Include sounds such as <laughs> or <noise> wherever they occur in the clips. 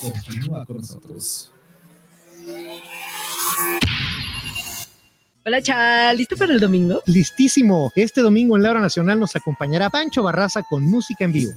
Continúa con nosotros. Hola, Chal, ¿listo para el domingo? Listísimo. Este domingo en la hora nacional nos acompañará Pancho Barraza con música en vivo.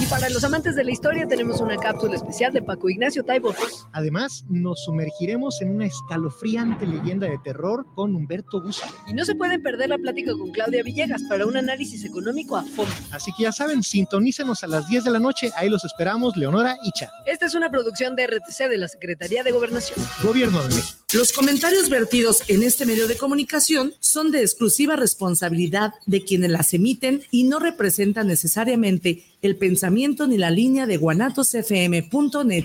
Y para los amantes de la historia tenemos una cápsula especial de Paco Ignacio Taibo. Además, nos sumergiremos en una escalofriante leyenda de terror con Humberto Busto. Y no se pueden perder la plática con Claudia Villegas para un análisis económico a fondo. Así que ya saben, sintonícenos a las 10 de la noche. Ahí los esperamos, Leonora y Cha. Esta es una producción de RTC de la Secretaría de Gobernación. Gobierno de México. Los comentarios vertidos en este medio de comunicación son de exclusiva responsabilidad de quienes las emiten y no representan necesariamente el pensamiento ni la línea de guanatosfm.net.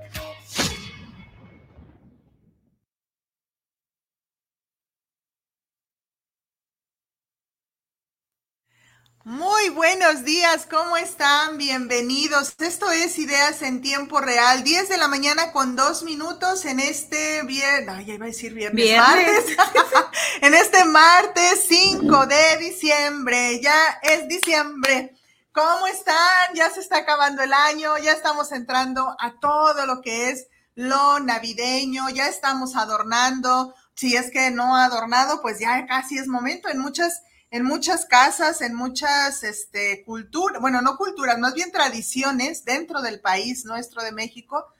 Buenos días, ¿cómo están? Bienvenidos. Esto es Ideas en Tiempo Real, 10 de la mañana con dos minutos en este viernes, ay, ya iba a decir viernes, martes, <laughs> en este martes 5 de diciembre, ya es diciembre. ¿Cómo están? Ya se está acabando el año, ya estamos entrando a todo lo que es lo navideño, ya estamos adornando. Si es que no ha adornado, pues ya casi es momento en muchas en muchas casas, en muchas este, culturas, bueno, no culturas, más bien tradiciones dentro del país nuestro de México.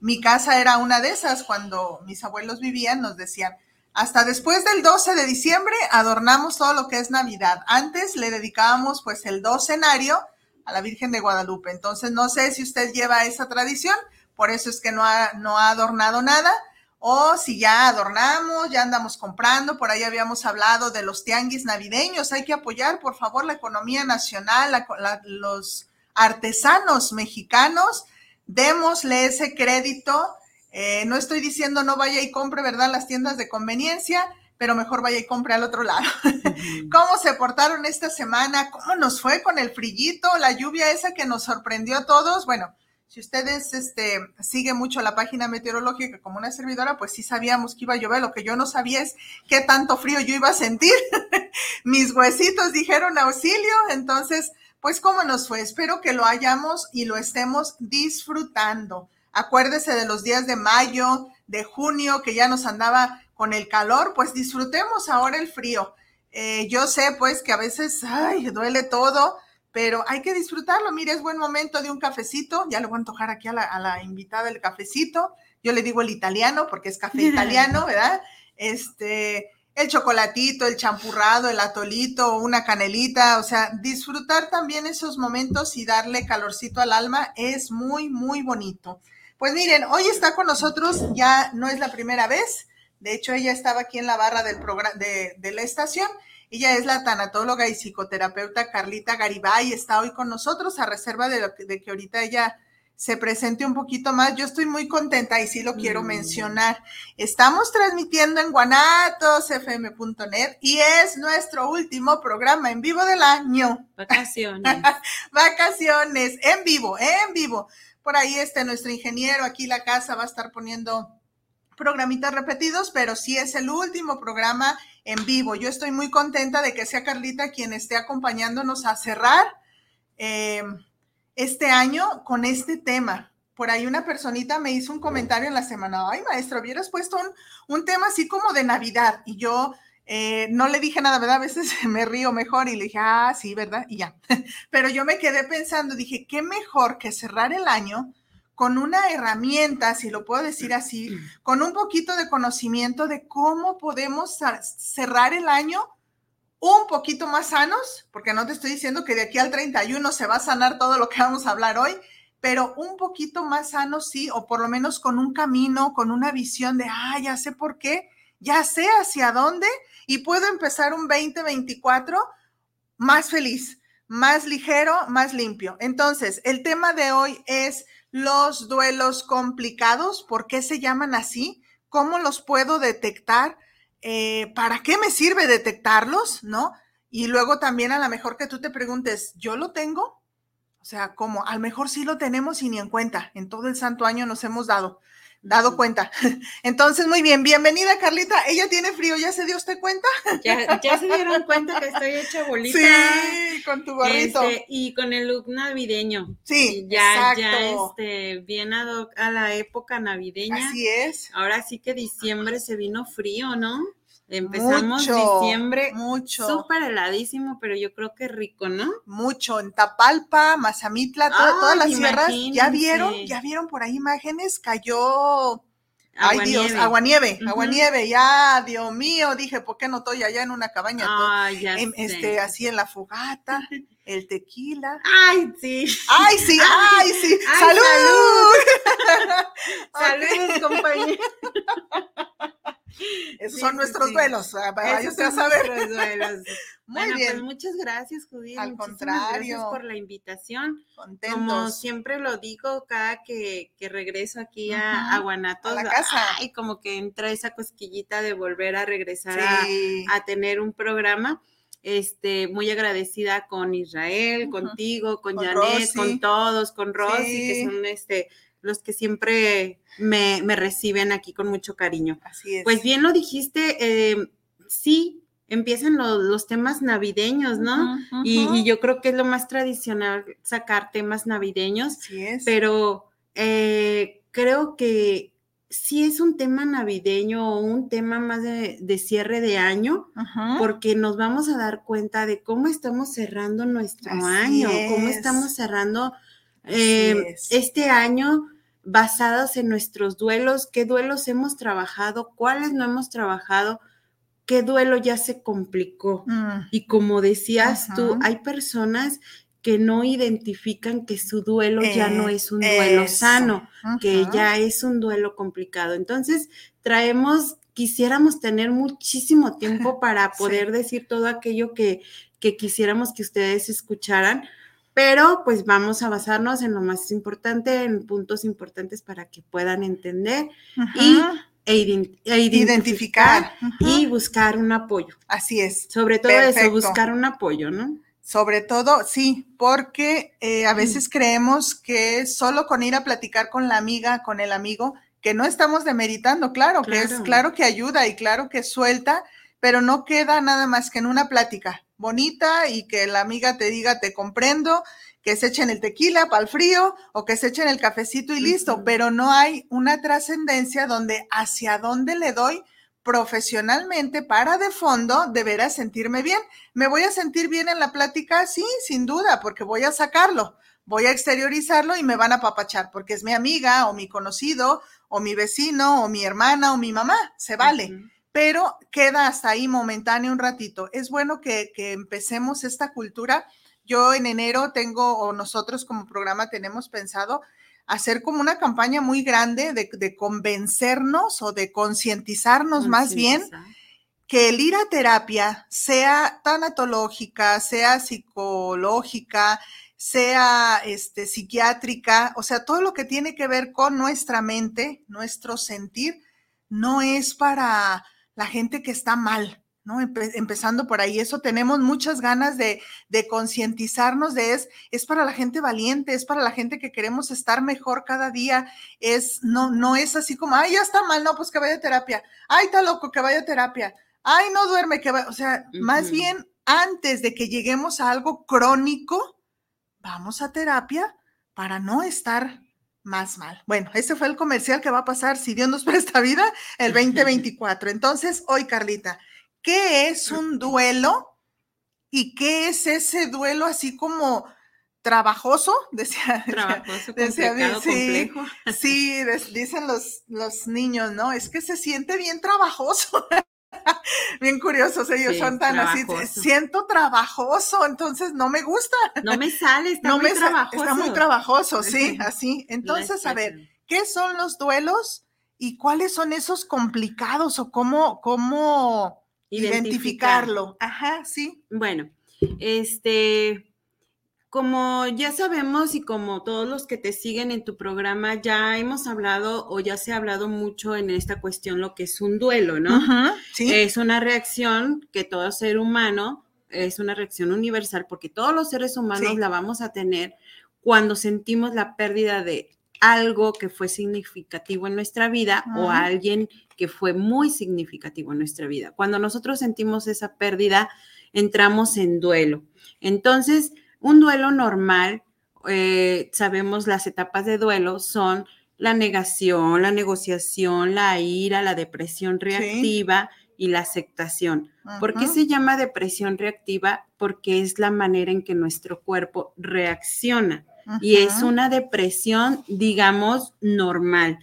Mi casa era una de esas cuando mis abuelos vivían, nos decían, hasta después del 12 de diciembre adornamos todo lo que es Navidad. Antes le dedicábamos pues el docenario a la Virgen de Guadalupe. Entonces no sé si usted lleva esa tradición, por eso es que no ha, no ha adornado nada o si ya adornamos, ya andamos comprando, por ahí habíamos hablado de los tianguis navideños, hay que apoyar por favor la economía nacional, los artesanos mexicanos, démosle ese crédito. Eh, no estoy diciendo no vaya y compre, ¿verdad? Las tiendas de conveniencia, pero mejor vaya y compre al otro lado. <laughs> ¿Cómo se portaron esta semana? ¿Cómo nos fue con el frillito, la lluvia esa que nos sorprendió a todos? Bueno, si ustedes este, siguen mucho la página meteorológica como una servidora, pues sí sabíamos que iba a llover. Lo que yo no sabía es qué tanto frío yo iba a sentir. <laughs> Mis huesitos dijeron auxilio. Entonces, pues cómo nos fue. Espero que lo hayamos y lo estemos disfrutando. Acuérdese de los días de mayo, de junio, que ya nos andaba con el calor, pues disfrutemos ahora el frío. Eh, yo sé pues que a veces, ay, duele todo pero hay que disfrutarlo. Mire, es buen momento de un cafecito. Ya le voy a antojar aquí a la, invitada el cafecito. Yo le digo el italiano porque es café <laughs> italiano, ¿verdad? Este, el chocolatito, el champurrado, el atolito, una canelita, o sea, disfrutar también esos momentos y darle calorcito al alma es muy, muy bonito. Pues miren, hoy está con nosotros, ya no es la primera vez, de hecho ella estaba aquí en la barra del programa de, de la estación ella es la tanatóloga y psicoterapeuta Carlita Garibay, está hoy con nosotros a reserva de, de que ahorita ella se presente un poquito más. Yo estoy muy contenta y sí lo quiero mm. mencionar. Estamos transmitiendo en guanatosfm.net y es nuestro último programa en vivo del año. Vacaciones. <laughs> Vacaciones, en vivo, en vivo. Por ahí este nuestro ingeniero aquí la casa va a estar poniendo programitas repetidos, pero sí es el último programa en vivo. Yo estoy muy contenta de que sea Carlita quien esté acompañándonos a cerrar eh, este año con este tema. Por ahí una personita me hizo un comentario en la semana, ay maestro, hubieras puesto un, tema así como de Navidad y yo eh, no le dije nada, ¿verdad? A veces <laughs> me río mejor y le dije, ah, sí, ¿verdad? Y ya. <laughs> Pero yo me quedé pensando, dije, qué mejor que cerrar el año con una herramienta, si lo puedo decir así, <clears throat> con un poquito de conocimiento de cómo podemos cerrar el año un poquito más sanos, porque no te estoy diciendo que de aquí al 31 se va a sanar todo lo que vamos a hablar hoy, pero un poquito más sanos sí, o por lo menos con un camino, con una visión de, ah, ya sé por qué, ya sé hacia dónde y puedo empezar un 2024 más feliz, más ligero, más limpio. Entonces, el tema de hoy es los duelos complicados, ¿por qué se llaman así? ¿Cómo los puedo detectar? Eh, ¿Para qué me sirve detectarlos? ¿No? Y luego también a lo mejor que tú te preguntes, ¿yo lo tengo? O sea, como a lo mejor sí lo tenemos y ni en cuenta. En todo el santo año nos hemos dado dado cuenta. <laughs> Entonces, muy bien, bienvenida Carlita. Ella tiene frío, ¿ya se dio usted cuenta? Ya, ya se dieron cuenta que estoy hecha <laughs> bolita. Sí, con tu gorrito. Este, y con el look navideño. Sí, ya, exacto. ya, este, bien a la época navideña. Así es. Ahora sí que diciembre se vino frío, ¿no? Empezamos Mucho, diciembre mucho. súper heladísimo, pero yo creo que rico, ¿no? Mucho en Tapalpa, Mazamitla, todas las sierras. ¿Ya vieron? ¿Ya vieron por ahí imágenes? Cayó Ay, Dios, Aguanieve. aguanieve, Ujú. aguanieve, ya, Dios mío, dije, ¿por qué no estoy allá en una cabaña? Ay, ya em, sé. este, así en la fogata, <laughs> el tequila. Ay, sí. ¡Ay, sí! <laughs> ¡Ay, sí! Ay, ¡Salud! Saludos, <laughs> compañeros. Esos Sí, son sí, nuestros sí. duelos, ah, Esos usted a saber. duelos. <laughs> Muy bueno, bien, pues muchas gracias, Judith. Al Muchísimas contrario. Gracias por la invitación. Como contentos. siempre lo digo, cada que, que regreso aquí a, Ujú. a Guanatos, A la casa. ay, como que entra esa cosquillita de volver a regresar a, tener un programa. Este, muy agradecida con Israel, contigo, con, Con Janet, Rosy. con todos, con Rosy, Sí. que son este, los que siempre me, me reciben aquí con mucho cariño. Así es. Pues bien lo dijiste, eh, sí, empiezan lo- los temas navideños, ¿no? Y, yo creo que es lo más tradicional sacar temas navideños, Así es. pero eh, creo que sí es un tema navideño o un tema más de, de cierre de año, porque nos vamos a dar cuenta de cómo estamos cerrando nuestro Así año, cómo es. estamos cerrando eh, es. este año basados en nuestros duelos, qué duelos hemos trabajado, cuáles no hemos trabajado, qué duelo ya se complicó. Mm, Y como decías tú, hay personas que no identifican que su duelo ya no es un duelo eso. sano, que ya es un duelo complicado. Entonces, traemos, quisiéramos tener muchísimo <laughs> tiempo para Sí. poder decir todo aquello que, que quisiéramos que ustedes escucharan, pero pues vamos a basarnos en lo más importante, en puntos importantes para que puedan entender y e ident- e identificar, identificar. Y buscar un apoyo. Así es. Sobre todo eso, buscar un apoyo, ¿no? Sobre todo, sí, porque eh, a veces creemos que solo con ir a platicar con la amiga, con el amigo, que no estamos demeritando, claro, que es claro que ayuda y claro que suelta, pero no queda nada más que en una plática bonita y que la amiga te diga te comprendo, que se echen el tequila para el frío o que se echen el cafecito y listo, pero no hay una trascendencia donde hacia dónde le doy profesionalmente para de fondo de veras sentirme bien. ¿Me voy a sentir bien en la plática? Sí, sin duda, porque voy a sacarlo, voy a exteriorizarlo y me van a papachar, porque es mi amiga o mi conocido o mi vecino o mi hermana o mi mamá, se vale. Pero queda hasta ahí momentáneo un ratito. Es bueno que, que empecemos esta cultura. Yo en enero tengo, o nosotros como programa tenemos pensado hacer como una campaña muy grande de, de convencernos o de concientizarnos más bien que el ir a terapia sea tanatológica, sea psicológica, sea este, psiquiátrica, o sea, todo lo que tiene que ver con nuestra mente, nuestro sentir, no es para la gente que está mal, ¿no? Empe- empezando por ahí, eso tenemos muchas ganas de, de concientizarnos de es, es para la gente valiente, es para la gente que queremos estar mejor cada día, es, no, no es así como, ay, ya está mal, no, pues que vaya a terapia, ay, está loco, que vaya a terapia, ay, no duerme, que vaya, o sea, más bien antes de que lleguemos a algo crónico, vamos a terapia para no estar más mal. Bueno, ese fue el comercial que va a pasar, si Dios nos <laughs> presta vida, el 2024. Entonces, hoy, Carlita, ¿qué es un duelo? ¿Y qué es ese duelo así como trabajoso? <laughs> Decía, Trabajoso, Decía complicado, sí. complejo. Sí, dicen los, los niños, ¿no? Es que se siente bien trabajoso. <laughs> <laughs> bien curiosos, ellos Sí, son tan así. Siento trabajoso, entonces no me gusta. No me sale, está no muy me trabajoso. Está muy trabajoso, sí, así. Entonces, a ver. ¿qué son los duelos y cuáles son esos complicados o cómo, cómo Identificar. identificarlo? Ajá, sí. Bueno, este, como ya sabemos y como todos los que te siguen en tu programa, ya hemos hablado o ya se ha hablado mucho en esta cuestión lo que es un duelo, ¿no? Ujú, sí. Es una reacción que todo ser humano es una reacción universal porque todos los seres humanos Sí. la vamos a tener cuando sentimos la pérdida de algo que fue significativo en nuestra vida o alguien que fue muy significativo en nuestra vida. Cuando nosotros sentimos esa pérdida, entramos en duelo. Entonces, un duelo normal, eh, sabemos las etapas de duelo son la negación, la negociación, la ira, la depresión reactiva y la aceptación. ¿Por qué se llama depresión reactiva? Porque es la manera en que nuestro cuerpo reacciona y es una depresión, digamos, normal.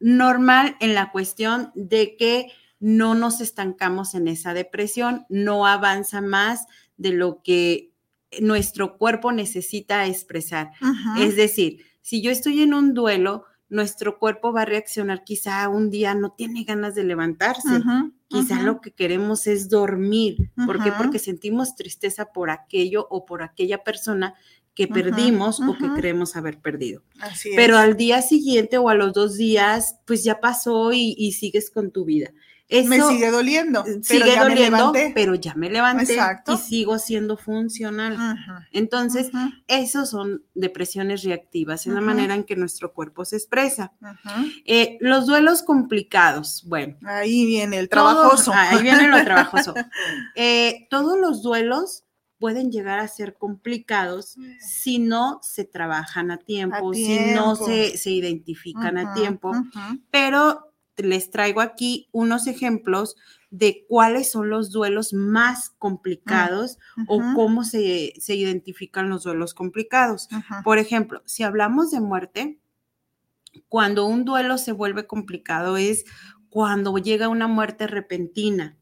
Normal en la cuestión de que no nos estancamos en esa depresión, no avanza más de lo que nuestro cuerpo necesita expresar. Ajá. Es decir, si yo estoy en un duelo, nuestro cuerpo va a reaccionar quizá un día no tiene ganas de levantarse. Ajá, Quizá ajá. lo que queremos es dormir. ¿Por qué? Porque sentimos tristeza por aquello o por aquella persona que perdimos o que creemos haber perdido. Así Pero es. al día siguiente o a los dos días, pues ya pasó y, y sigues con tu vida. Eso me sigue doliendo. pero sigue ya me doliendo, levanté. pero ya me levanté Exacto. y sigo siendo funcional. Ajá, Entonces, ajá, esos son depresiones reactivas, es la manera en que nuestro cuerpo se expresa. Eh, los duelos complicados, bueno. Ahí viene el trabajoso. <laughs> ahí viene lo trabajoso. <laughs> Eh, todos los duelos pueden llegar a ser complicados si no se trabajan a tiempo, si no tiempo. se, se identifican a tiempo, pero les traigo aquí unos ejemplos de cuáles son los duelos más complicados o Ujú, cómo se, se identifican los duelos complicados. Por ejemplo, si hablamos de muerte, cuando un duelo se vuelve complicado es cuando llega una muerte repentina,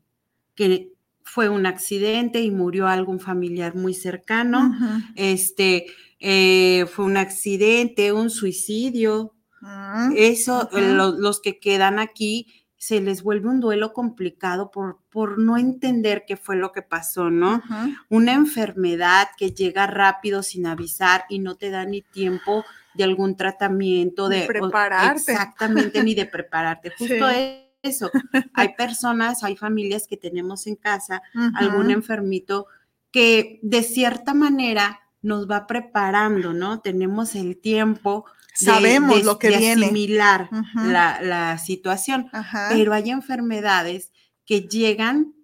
que fue un accidente y murió algún familiar muy cercano, este, eh, fue un accidente, un suicidio, Mm, eso, eh, ujú. lo- los que quedan aquí, se les vuelve un duelo complicado por, por no entender qué fue lo que pasó, ¿no? Una enfermedad que llega rápido sin avisar y no te da ni tiempo de algún tratamiento, De de o- prepararte. exactamente, ni de prepararte. <laughs> Justo Sí. eso. <laughs> Hay personas, hay familias que tenemos en casa, algún enfermito que de cierta manera nos va preparando, ¿no? Tenemos el tiempo. De- Sabemos de- lo que de viene. asimilar la, la situación, Ajá. pero hay enfermedades que llegan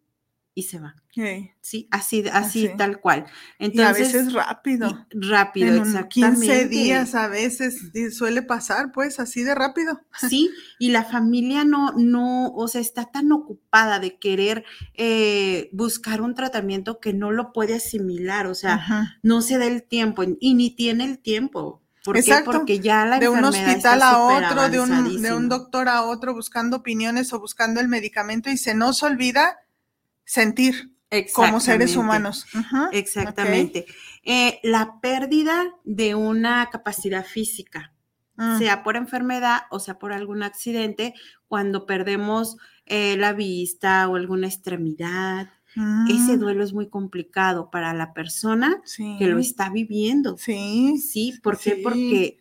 y se van. Sí. Sí, así, así, Así. tal cual. Y a Entonces, veces rápido. rápido, en exactamente. 15 días a veces suele pasar, pues, así de rápido. Sí, y la familia no, no, o sea, está tan ocupada de querer eh, buscar un tratamiento que no lo puede asimilar, o sea, Ajá. no se da el tiempo y ni tiene el tiempo. ¿Por qué? Exacto. Porque ya la de un hospital a otro, de un, de un doctor a otro, buscando opiniones o buscando el medicamento y se nos olvida sentir como seres humanos. Exactamente. Eh, la pérdida de una capacidad física. Mm, sea por enfermedad o sea por algún accidente, cuando perdemos eh, la vista o alguna extremidad. Ese mm, duelo es muy complicado para la persona sí, que lo está viviendo. Sí, Sí, ¿por qué? Sí. Porque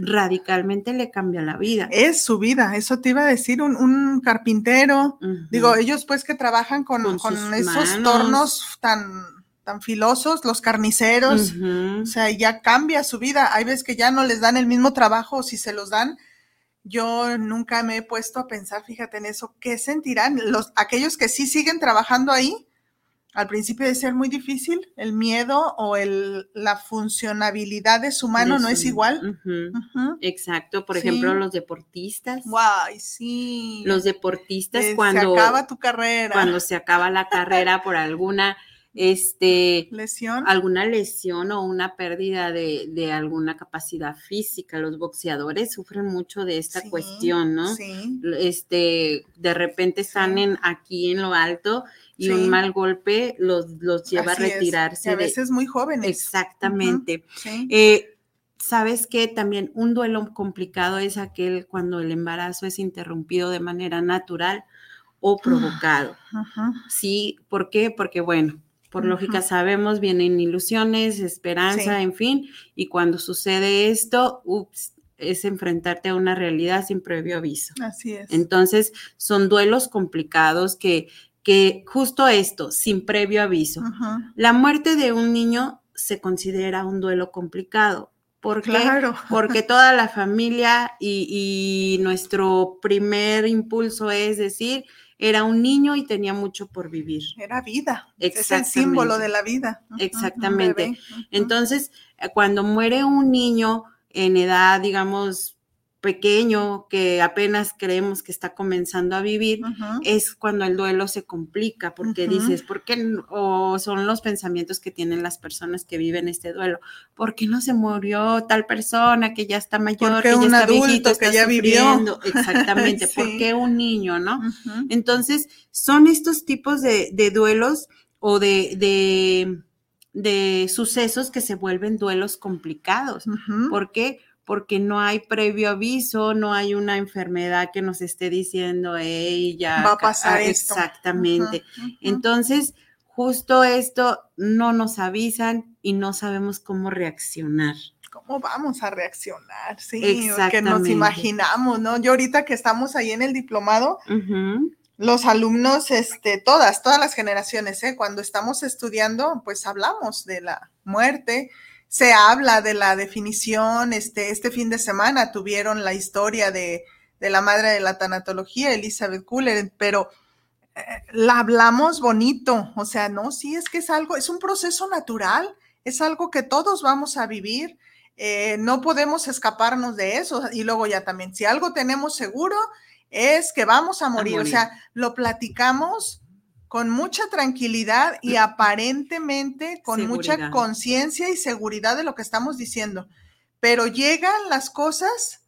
radicalmente le cambia la vida. es su vida, eso te iba a decir, un, un carpintero, digo, ellos pues que trabajan con, Con esos manos. tornos tan, tan filosos, los carniceros. O sea, ya cambia su vida. Hay veces que ya no les dan el mismo trabajo, si se los dan. Yo nunca me he puesto a pensar, fíjate en eso, ¿qué sentirán los aquellos que sí siguen trabajando ahí? Al principio de ser muy difícil, el miedo o el, la funcionabilidad de su mano De no es igual. Exacto, por Sí. ejemplo, los deportistas. Guay, sí. Los deportistas Eh, cuando, se acaba tu carrera. cuando se acaba la carrera por alguna este, lesión. alguna lesión o una pérdida de, de alguna capacidad física. Los boxeadores sufren mucho de esta Sí, cuestión, ¿no? Sí. Este, de repente están Sí. en, aquí en lo alto y un mal golpe los, los lleva así a retirarse. Y a de- veces muy jóvenes. exactamente. Sí. Eh, Sabes que también un duelo complicado es aquel cuando el embarazo es interrumpido de manera natural o provocado. Ajá. Sí, ¿por qué? Porque bueno, por lógica sabemos, vienen ilusiones, esperanza, Sí. en fin, y cuando sucede esto, ups, es enfrentarte a una realidad sin previo aviso. Así es. Entonces, son duelos complicados que, que justo esto, sin previo aviso. Ajá. La muerte de un niño se considera un duelo complicado. ¿Por qué? Claro. <laughs> Porque toda la familia y, y nuestro primer impulso es decir, era un niño y tenía mucho por vivir. Era vida. Es el símbolo de la vida. Exactamente. Entonces, eh, cuando muere un niño en edad, digamos, pequeño, que apenas creemos que está comenzando a vivir, es cuando el duelo se complica, porque dices, ¿por qué? O son los pensamientos que tienen las personas que viven este duelo. ¿Por qué no se murió tal persona que ya está mayor, ¿Por que qué ya un está adulto viejito, que está ya vivió? Exactamente, <laughs> ¿por Sí. qué un niño, no? Entonces, son estos tipos de, de duelos o de, de, de sucesos que se vuelven duelos complicados. Ujú. ¿Por qué? Porque no hay previo aviso, no hay una enfermedad que nos esté diciendo, hey, ya. Va a pasar ah, esto". Exactamente. Entonces, justo esto no nos avisan y no sabemos cómo reaccionar. ¿Cómo vamos a reaccionar? Sí, que nos imaginamos, ¿no? Yo ahorita que estamos ahí en el diplomado, los alumnos, este, todas, todas las generaciones, ¿eh? Cuando estamos estudiando, pues hablamos de la muerte, se habla de la definición, este, este fin de semana tuvieron la historia de, de la madre de la tanatología, Elizabeth Kuller, pero eh, la hablamos bonito, o sea, no, sí, es que es algo, es un proceso natural, es algo que todos vamos a vivir, eh, no podemos escaparnos de eso, y luego ya también, si algo tenemos seguro, es que vamos a morir, o morir. sea, lo platicamos con mucha tranquilidad y aparentemente con mucha conciencia y seguridad de lo que estamos diciendo. Pero llegan las cosas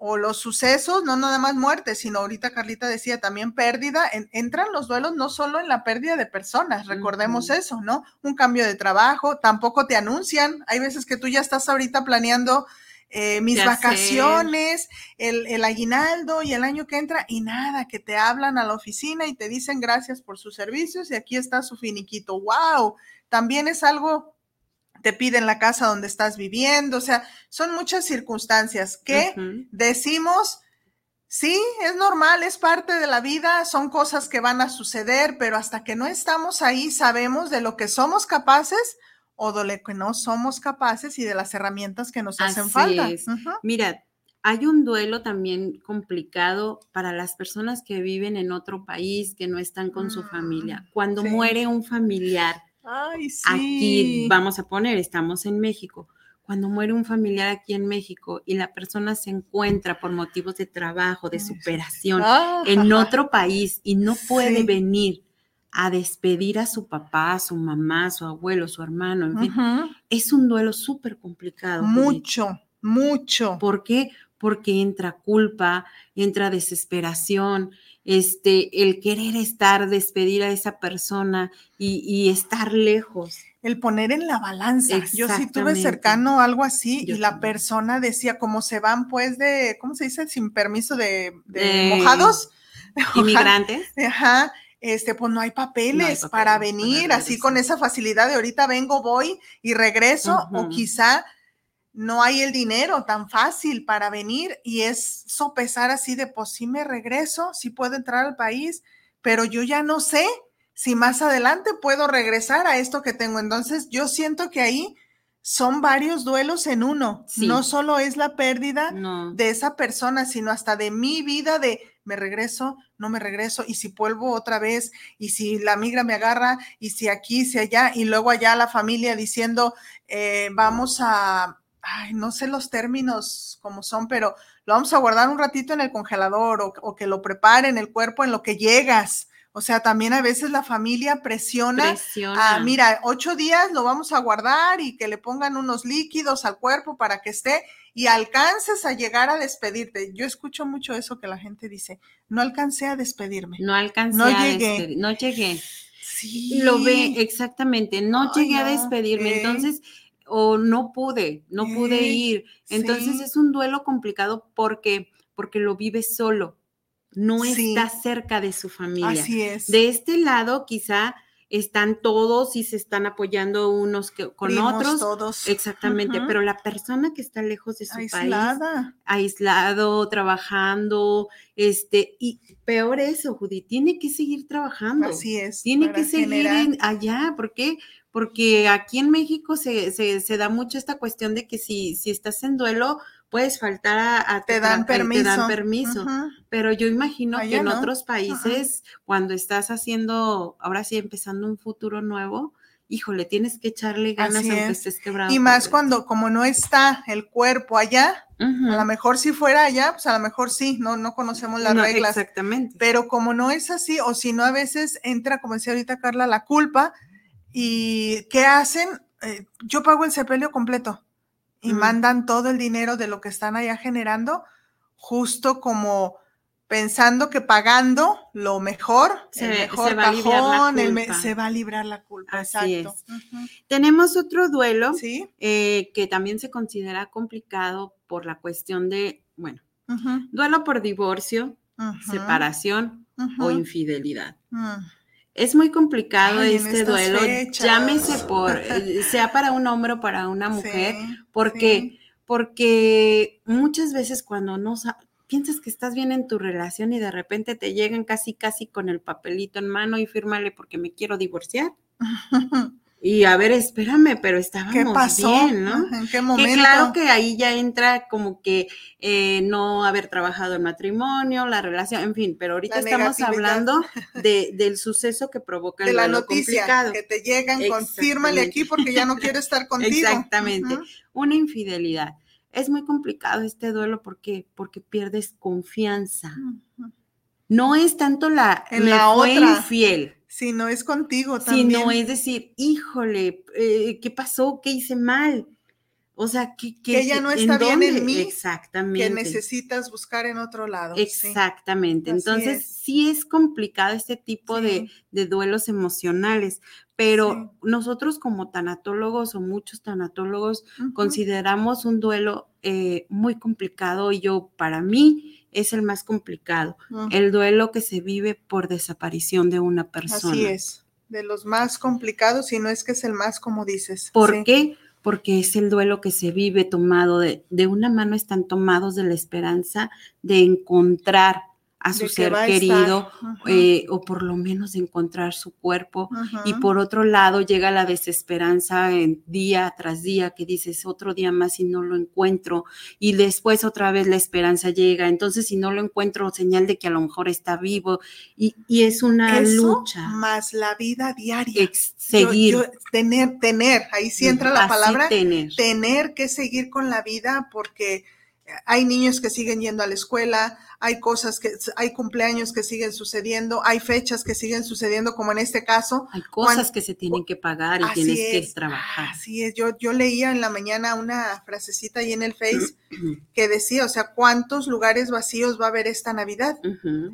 o los sucesos, no nada más muerte, sino ahorita Carlita decía también pérdida, en- entran los duelos no solo en la pérdida de personas, recordemos eso, ¿no? Un cambio de trabajo, tampoco te anuncian, hay veces que tú ya estás ahorita planeando eh, mis vacaciones, el, el aguinaldo y el año que entra y nada, que te hablan a la oficina y te dicen gracias por sus servicios y aquí está su finiquito. ¡Wow! También es algo, te piden la casa donde estás viviendo, o sea, son muchas circunstancias que decimos, sí, es normal, es parte de la vida, son cosas que van a suceder, pero hasta que no estamos ahí sabemos de lo que somos capaces o de lo que no somos capaces y de las herramientas que nos hacen falta. es. Mira, hay un duelo también complicado para las personas que viven en otro país, que no están con su Mm, familia. Cuando sí. muere un familiar, Ay, sí. aquí vamos a poner, estamos en México. Cuando muere un familiar aquí en México y la persona se encuentra por motivos de trabajo, de superación Ah, en <laughs> otro país y no puede Sí. venir a despedir a su papá, a su mamá, a su abuelo, a su hermano, en fin, es un duelo súper complicado. Mucho, mucho. ¿Por qué? Porque entra culpa, entra desesperación, este, el querer estar, despedir a esa persona y, y estar lejos. El poner en la balanza. Yo sí tuve cercano algo así Yo y la también. persona decía, como se van pues de, ¿cómo se dice? Sin permiso de, de De mojados. <laughs> Inmigrantes. Ajá, este, pues no hay papeles, papeles para venir, así con esa facilidad de ahorita vengo, voy y regreso, o quizá no hay el dinero tan fácil para venir y es sopesar así de, pues sí me regreso, sí puedo entrar al país, pero yo ya no sé si más adelante puedo regresar a esto que tengo. Entonces, yo siento que ahí son varios duelos en uno. Sí. No solo es la pérdida No. de esa persona, sino hasta de mi vida, de me regreso, no me regreso, y si vuelvo otra vez, y si la migra me agarra, y si aquí, si allá, y luego allá la familia diciendo, eh, vamos a, ay, no sé los términos como son, pero lo vamos a guardar un ratito en el congelador o, o que lo preparen el cuerpo en lo que llegas. O sea, también a veces la familia presiona Presiona. Ah, mira, ocho días lo vamos a guardar y que le pongan unos líquidos al cuerpo para que esté y alcances a llegar a despedirte. Yo escucho mucho eso que la gente dice, no alcancé a despedirme. No alcancé No a llegué. no llegué. Sí. Lo ve exactamente, no Ay, llegué a despedirme, eh. entonces, o no pude, no pude ir. Entonces sí. es un duelo complicado porque, porque lo vive solo, no Sí. está cerca de su familia. Así es. De este lado, quizá están todos y se están apoyando unos que, con Primos otros. todos. Exactamente, pero la persona que está lejos de su país, Aislada. aislado, trabajando, este, y peor eso, Judy, tiene que seguir trabajando. Así es. Tiene que seguir en- allá, ¿por qué? Porque aquí en México se, se- se da mucho esta cuestión de que si, si estás en duelo, puedes faltar a, a tu Te dan eh, permiso. Te dan permiso. Pero yo imagino que en no. otros países, cuando estás haciendo, ahora sí, empezando un futuro nuevo, híjole, tienes que echarle ganas Así aunque es. estés quebrado. Y más cuando, como no está el cuerpo allá, a lo mejor si fuera allá, pues a lo mejor sí, no, no conocemos las No, reglas. Exactamente. Pero como no es así, o si no, a veces entra, como decía ahorita Carla, la culpa. ¿Y qué hacen? Eh, yo pago el sepelio completo y Mm. mandan todo el dinero de lo que están allá generando, justo como pensando que pagando lo mejor, Se- el se mejor va a aliviar la cajón, el me- culpa. se va a librar la culpa. Así exacto. Tenemos otro duelo. Sí. eh, que también se considera complicado por la cuestión de, bueno, duelo por divorcio, separación o infidelidad. Es muy complicado Ay, este duelo, fechas. llámese por, <laughs> sea para un hombre o para una mujer, Sí, ¿por sí. qué? Porque muchas veces cuando no sa- piensas que estás bien en tu relación y de repente te llegan casi casi con el papelito en mano y fírmale porque me quiero divorciar. <laughs> Y a ver, espérame, pero estábamos ¿Qué pasó? bien, ¿no? ¿En qué Que momento? claro que ahí ya entra como que eh, no haber trabajado en matrimonio, la relación, en fin, pero ahorita La estamos hablando de, del suceso que provoca el de la duelo noticia complicado. que te llegan con fírmale Exactamente. aquí porque ya no quiero estar <laughs> contigo. Exactamente. Una infidelidad. Es muy complicado este duelo porque, porque pierdes confianza. No es tanto la, En me la fue otra. infiel, Si no es contigo también. sino es decir, híjole, eh, ¿qué pasó? ¿Qué hice mal? O sea, que, Que ella no está bien en mí, Exactamente. que necesitas buscar en otro lado. Exactamente. Entonces, es. sí es complicado este tipo de, Sí. de duelos emocionales, pero Sí. nosotros como tanatólogos o muchos tanatólogos consideramos un duelo eh, muy complicado y yo, para mí, es el más complicado, el duelo que se vive por desaparición de una persona. Así es. De los más complicados, y no es que es el más, como dices. ¿Por Sí. qué? Porque es el duelo que se vive tomado de, de una mano, están tomados de la esperanza de encontrar a su que ser querido eh, o por lo menos encontrar su cuerpo. Y por otro lado llega la desesperanza en día tras día que dices otro día más y no lo encuentro y después otra vez la esperanza llega. Entonces si no lo encuentro, señal de que a lo mejor está vivo y, y es una Eso lucha. más la vida diaria. ex- Yo- seguir. yo- tener, tener, ahí sí entra la Así palabra, tener. tener que seguir con la vida porque hay niños que siguen yendo a la escuela, hay cosas que, hay cumpleaños que siguen sucediendo, hay fechas que siguen sucediendo, como en este caso. Hay cosas que se tienen que pagar y Así tienes que trabajar. Así es, yo, yo leía en la mañana una frasecita ahí en el Face <clears throat> que decía, o sea, ¿cuántos lugares vacíos va a haber esta Navidad?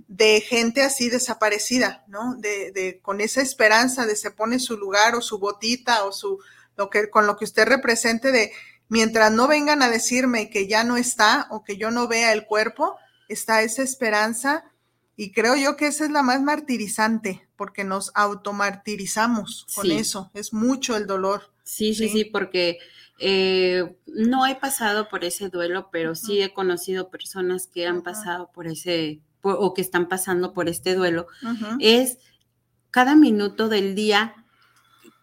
De gente así desaparecida, ¿no? De, de con esa esperanza de se pone su lugar o su botita o su lo que con lo que usted represente de mientras no vengan a decirme que ya no está o que yo no vea el cuerpo, está esa esperanza y creo yo que esa es la más martirizante porque nos automartirizamos con Sí. eso, es mucho el dolor. Sí, sí, Sí. sí, porque eh, no he pasado por ese duelo, pero sí he conocido personas que han pasado por ese, por- o que están pasando por este duelo. Es cada minuto del día,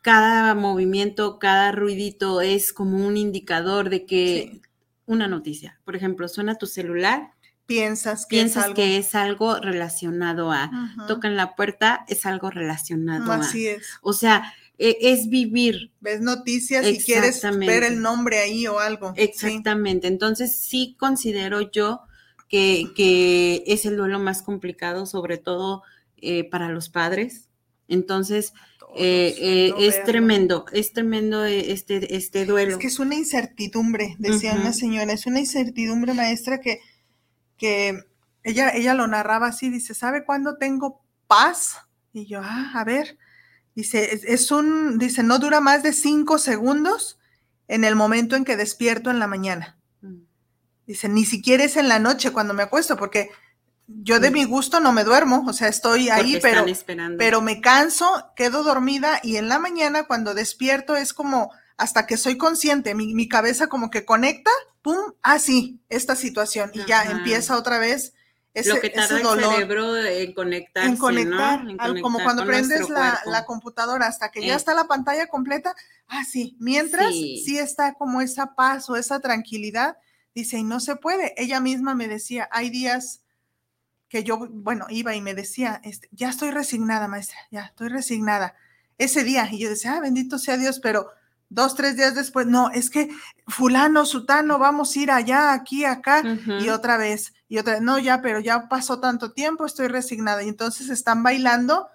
cada movimiento, cada ruidito es como un indicador de que Sí. una noticia. Por ejemplo, suena tu celular, Piensas que piensas es algo. que es algo relacionado a, Ujú. tocan la puerta, es algo relacionado a. Así es. O sea, e- es vivir Ves noticias y quieres ver el nombre ahí o algo. Sí. Exactamente. Entonces sí considero yo que, que es el duelo más complicado, sobre todo eh, para los padres. Entonces eh, eh, es tremendo, es tremendo este, este duelo. Es que es una incertidumbre, decía una señora, es una incertidumbre maestra que, que ella, ella lo narraba así, dice, ¿sabe cuándo tengo paz? Y yo, ah, a ver, dice, es, es un, dice, no dura más de cinco segundos en el momento en que despierto en la mañana. Mm. Dice, ni siquiera es en la noche cuando me acuesto, porque yo de mi gusto no me duermo, o sea, estoy ahí, pero, esperando. pero me canso, quedo dormida y en la mañana cuando despierto es como hasta que soy consciente, mi, mi cabeza como que conecta, pum, ah, sí, esta situación y ya empieza otra vez ese, lo que ese tarda el dolor. cerebro en conectarse, en conectar, ¿no? En al- como conectar cuando prendes la, la computadora hasta que ya está la pantalla completa, ah, sí, mientras Sí. sí. está como esa paz o esa tranquilidad, dice, y no se puede. Ella misma me decía, hay días que yo, bueno, iba y me decía, este, ya estoy resignada, maestra, ya estoy resignada. Ese día, y yo decía, ah, bendito sea Dios, pero dos, tres días después, no, es que fulano, sutano, vamos a ir allá, aquí, acá, y otra vez, y otra vez, no, ya, pero ya pasó tanto tiempo, estoy resignada. Y entonces están bailando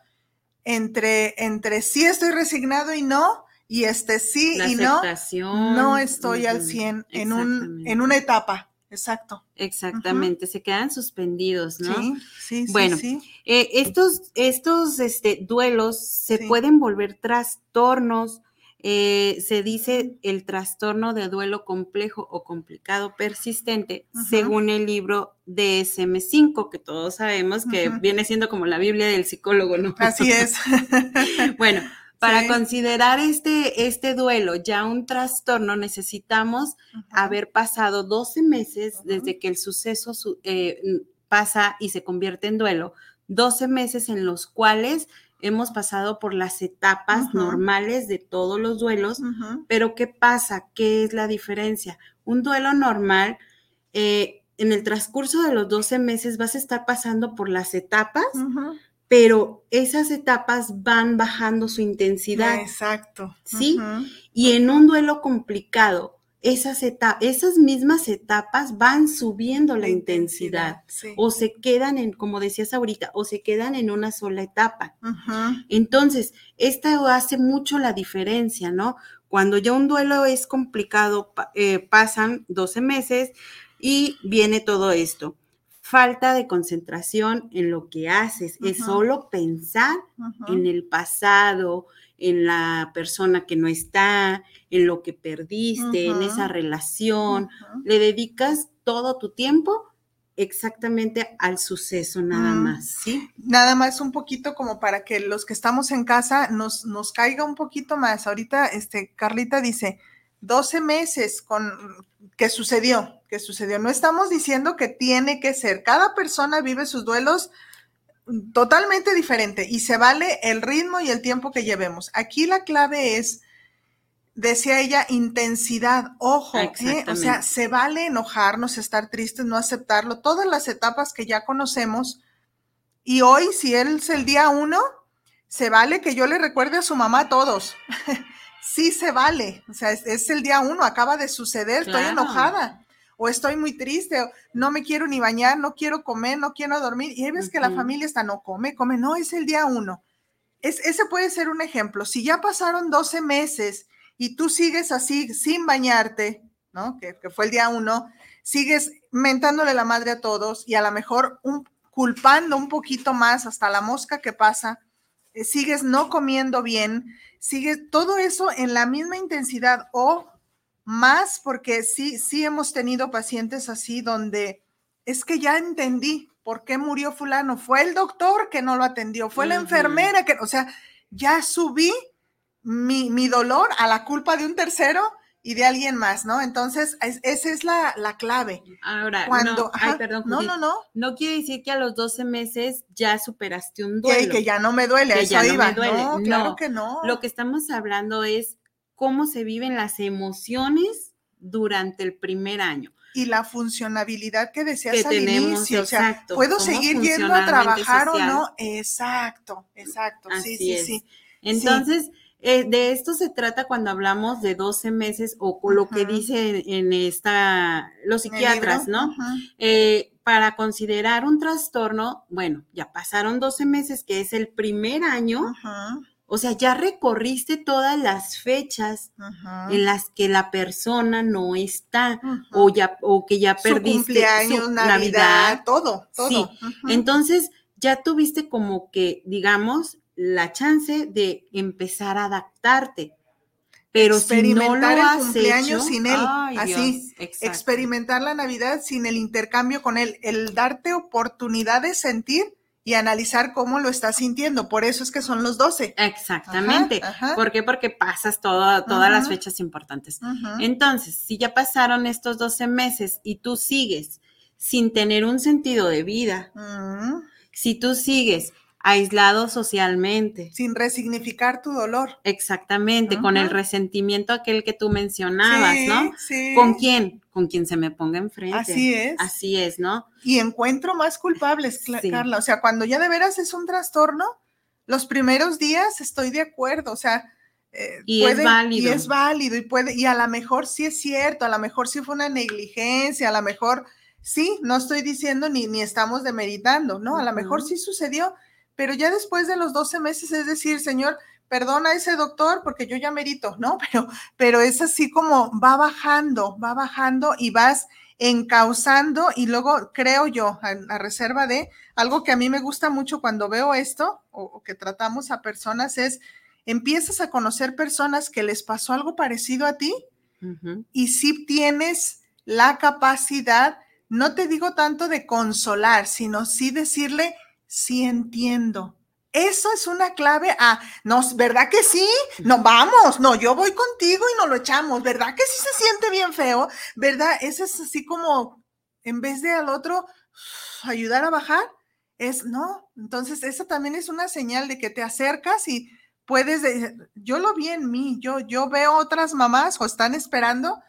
entre, entre sí estoy resignado y no, y este sí La y no, no estoy al Ujú. 100 en, un, en una etapa. Exacto. Exactamente, se quedan suspendidos, ¿no? Sí, sí, sí, Bueno, sí. Eh, estos estos este, duelos se Sí. pueden volver trastornos. eh, se dice el trastorno de duelo complejo o complicado persistente, según el libro DSM5, que todos sabemos que viene siendo como la Biblia del psicólogo, ¿no? Así es. <laughs> Bueno, para Sí. considerar este, este duelo ya un trastorno, necesitamos haber pasado 12 meses desde que el suceso su- eh, pasa y se convierte en duelo, 12 meses en los cuales hemos pasado por las etapas normales de todos los duelos, pero ¿qué pasa? ¿Qué es la diferencia? Un duelo normal, eh, en el transcurso de los 12 meses vas a estar pasando por las etapas. Pero esas etapas van bajando su intensidad. Exacto. ¿sí? Y en un duelo complicado, esas, esas mismas etapas van subiendo la, intensidad. sí. O se quedan en, como decías ahorita, o se quedan en una sola etapa. Entonces, esta hace mucho la diferencia, ¿no? Cuando ya un duelo es complicado, eh, pasan 12 meses y viene todo esto. Falta de concentración en lo que haces, es solo pensar en el pasado, en la persona que no está, en lo que perdiste, en esa relación. Le dedicas todo tu tiempo exactamente al suceso nada Mm. más, ¿sí? Nada más un poquito como para que los que estamos en casa nos, nos caiga un poquito más. Ahorita, este, Carlita dice, 12 meses con que sucedió, que sucedió. No estamos diciendo que tiene que ser. Cada persona vive sus duelos totalmente diferente y se vale el ritmo y el tiempo que llevemos. Aquí la clave es, decía ella, intensidad. Ojo, ¿eh? o sea, se vale enojarnos, estar tristes, no aceptarlo. Todas las etapas que ya conocemos. Y hoy, si él es el día uno, se vale que yo le recuerde a su mamá a todos. <laughs> sí se vale. O sea, es, es el día uno, acaba de suceder, estoy Claro. enojada. O estoy muy triste, o no me quiero ni bañar, no quiero comer, no quiero dormir. Y ahí ves que la familia está, no come, come, no, es el día uno. Es, ese puede ser un ejemplo. Si ya pasaron 12 meses y tú sigues así sin bañarte, ¿no? Que, que fue el día uno, sigues mentándole la madre a todos y a lo mejor un, culpando un poquito más hasta la mosca que pasa, eh, sigues no comiendo bien, sigues todo eso en la misma intensidad o más porque sí, sí hemos tenido pacientes así donde es que ya entendí por qué murió fulano, fue el doctor que no lo atendió, fue la enfermera que, o sea, ya subí mi, mi dolor a la culpa de un tercero y de alguien más, ¿no? Entonces, es- esa es la, la clave. Ahora, Cuando, no, ay, perdón, no, no, no, no quiere decir que a los 12 meses ya superaste un duelo. que ya no me duele, Que eso ya no me duele, No, claro que no. Lo que estamos hablando es cómo se viven las emociones durante el primer año. y la funcionabilidad que decías Que al tenemos, inicio, o sea, exacto, ¿puedo seguir yendo a trabajar social. o no? Exacto, exacto, sí, Así sí, es. sí. Entonces, eh, de esto se trata cuando hablamos de 12 meses o con lo que dicen en esta, los ¿En el psiquiatras? ¿no? Eh, para considerar un trastorno, bueno, ya pasaron 12 meses, que es el primer año, Ujú, o sea, ya recorriste todas las fechas en las que la persona no está o ya o que ya Su perdiste cumpleaños, su Navidad, todo, todo. Sí. Entonces, ya tuviste como que, digamos, la chance de empezar a adaptarte. Pero si no experimentar lo el cumpleaños hecho- sin él, Ay, así, Dios, experimentar la Navidad sin el intercambio con él, el darte oportunidad de sentir y analizar cómo lo estás sintiendo. Por eso es que son los 12. Exactamente. Ajá, ajá. ¿Por qué? Porque pasas todo- todas las fechas importantes. Entonces, si ya pasaron estos 12 meses y tú sigues sin tener un sentido de vida, Mm, si tú sigues aislado socialmente, Sin resignificar tu dolor. exactamente, con el resentimiento aquel que tú mencionabas, Sí, ¿no? sí. ¿Con quién? Con quien se me ponga enfrente. Así es. Así es, ¿no? Y encuentro más culpables, Sí. Carla. O sea, cuando ya de veras es un trastorno, los primeros días estoy de acuerdo. O sea, eh, Y es válido. Y es válido y puede, y a lo mejor sí es cierto, a lo mejor sí fue una negligencia, a lo mejor sí, no estoy diciendo ni, ni estamos demeritando, ¿no? A lo mejor Ujú. sí sucedió, pero ya después de los 12 meses, es decir, señor, perdona a ese doctor porque yo ya merito, ¿no? <laughs> Pero, pero es así como va bajando, va bajando y vas encauzando y luego creo yo, a, a reserva de algo que a mí me gusta mucho cuando veo esto o, o que tratamos a personas es, empiezas a conocer personas que les pasó algo parecido a ti y si tienes la capacidad, no te digo tanto de consolar, sino sí decirle, sí entiendo. Eso es una clave a, no, ¿verdad que sí? No, vamos, no, yo voy contigo y nos lo echamos, ¿verdad que sí se siente bien feo? ¿Verdad? Eso es así como, en vez de al otro ayudar a bajar, es, no, entonces esa también es una señal de que te acercas y puedes, de- yo lo vi en mí, yo, yo veo otras mamás o están esperando,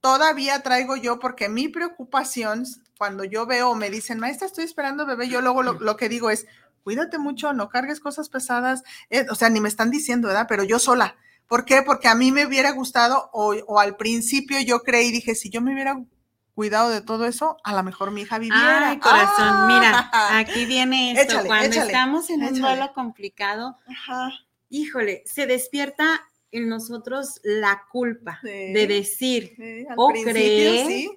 todavía traigo yo, porque mi preocupación, cuando yo veo me dicen, maestra, estoy esperando bebé, yo luego lo, lo que digo es, cuídate mucho, no cargues cosas pesadas, eh, o sea, ni me están diciendo, ¿verdad? Pero yo sola. ¿Por qué? Porque a mí me hubiera gustado, o, o al principio yo creí, dije, si yo me hubiera cuidado de todo eso, a lo mejor mi hija viviera. Ay, corazón, mira, Ah. aquí viene esto. Échale, Cuando échale, estamos en un duelo complicado, Ajá. híjole, se despierta en nosotros la culpa Sí. de decir Sí, O principio creer. sí.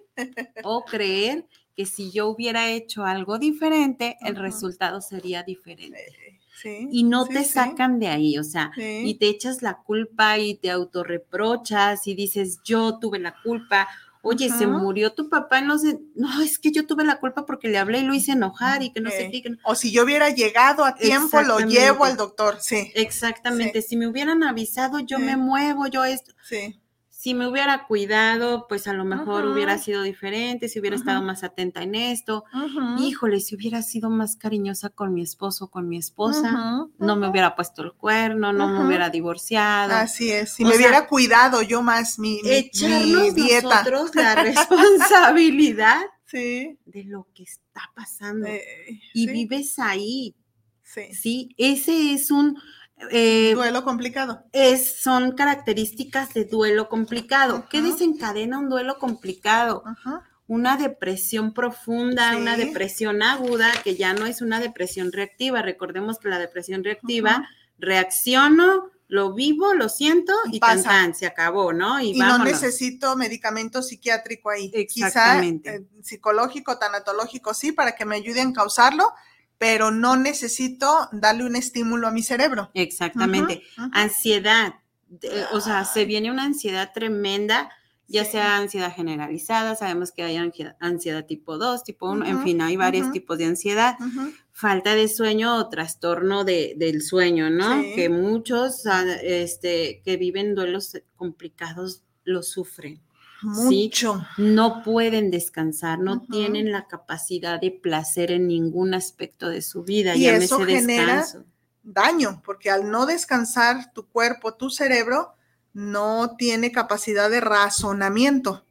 o creer que si yo hubiera hecho algo diferente, el resultado sería diferente. Sí, Y no sí, te sí. sacan de ahí, o sea, y te echas la culpa y te autorreprochas y dices, yo tuve la culpa. Oye, se murió tu papá, no sé, no, es que yo tuve la culpa porque le hablé y lo hice enojar y que no sé Ok. qué. no- O si yo hubiera llegado a tiempo, lo llevo al doctor. Sí, Exactamente, si me hubieran avisado, yo me muevo, yo esto. sí. Si me hubiera cuidado, pues a lo mejor hubiera sido diferente, si hubiera estado más atenta en esto. Ujú. Híjole, si hubiera sido más cariñosa con mi esposo con mi esposa, no me hubiera puesto el cuerno, no me hubiera divorciado. Así es. Si O me sea, hubiera cuidado yo más mi, mi- mi Echarnos dieta. nosotros la <laughs> responsabilidad Sí. de lo que está pasando. eh, y sí, vives ahí, sí. ¿sí? Ese es un... eh, Duelo complicado. es, son características de duelo complicado. ¿Qué desencadena un duelo complicado? Una depresión profunda, Sí. una depresión aguda, que ya no es una depresión reactiva. Recordemos que la depresión reactiva, reacciono, lo vivo, lo siento y tan, tan, se acabó, ¿no? Y, Y no necesito medicamento psiquiátrico ahí. Exactamente. Quizá eh, psicológico, tanatológico, sí, para que me ayude a encauzarlo, pero no necesito darle un estímulo a mi cerebro. Exactamente. Ansiedad, de- o sea, se viene una ansiedad tremenda, ya Sí. sea ansiedad generalizada, sabemos que hay ansiedad, tipo 2, tipo 1, en fin, hay varios tipos de ansiedad. Falta de sueño o trastorno de- del sueño, ¿no? Sí. Que muchos ah, este, que viven duelos complicados lo sufren. Sí. Mucho. No pueden descansar, no tienen la capacidad de placer en ningún aspecto de su vida. Y eso genera- descanso. daño, porque al no descansar tu cuerpo, tu cerebro, no tiene capacidad de razonamiento.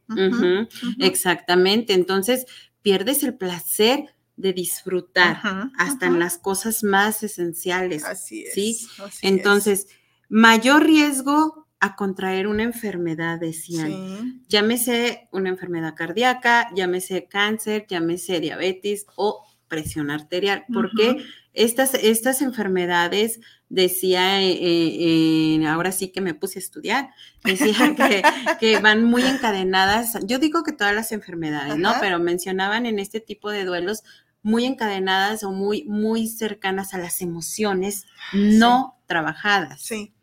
Exactamente. Entonces, pierdes el placer de disfrutar hasta en las cosas más esenciales. Así es. ¿sí? así es. Entonces, mayor riesgo a contraer una enfermedad, decían. Sí. Llámese una enfermedad cardíaca, llámese cáncer, llámese diabetes o presión arterial, porque estas, estas enfermedades, decía, eh, eh, eh, ahora sí que me puse a estudiar, <laughs> decía que, que van muy encadenadas, yo digo que todas las enfermedades, ¿no? Pero mencionaban en este tipo de duelos muy encadenadas o muy, muy cercanas a las emociones no trabajadas. Sí.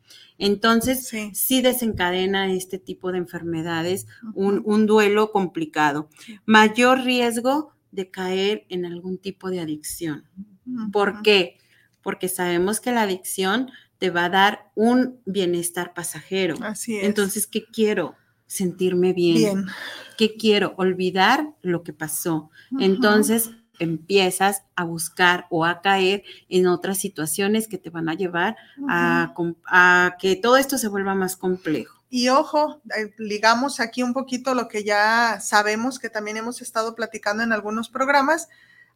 Entonces, Sí. sí, desencadena este tipo de enfermedades, un, un duelo complicado. Mayor riesgo de caer en algún tipo de adicción. ¿Por qué? Porque sabemos que la adicción te va a dar un bienestar pasajero. Así es. Entonces, ¿qué quiero? Sentirme bien. bien. ¿Qué quiero? Olvidar lo que pasó. Entonces empiezas a buscar o a caer en otras situaciones que te van a llevar a, a que todo esto se vuelva más complejo. Y ojo, eh, ligamos aquí un poquito lo que ya sabemos que también hemos estado platicando en algunos programas.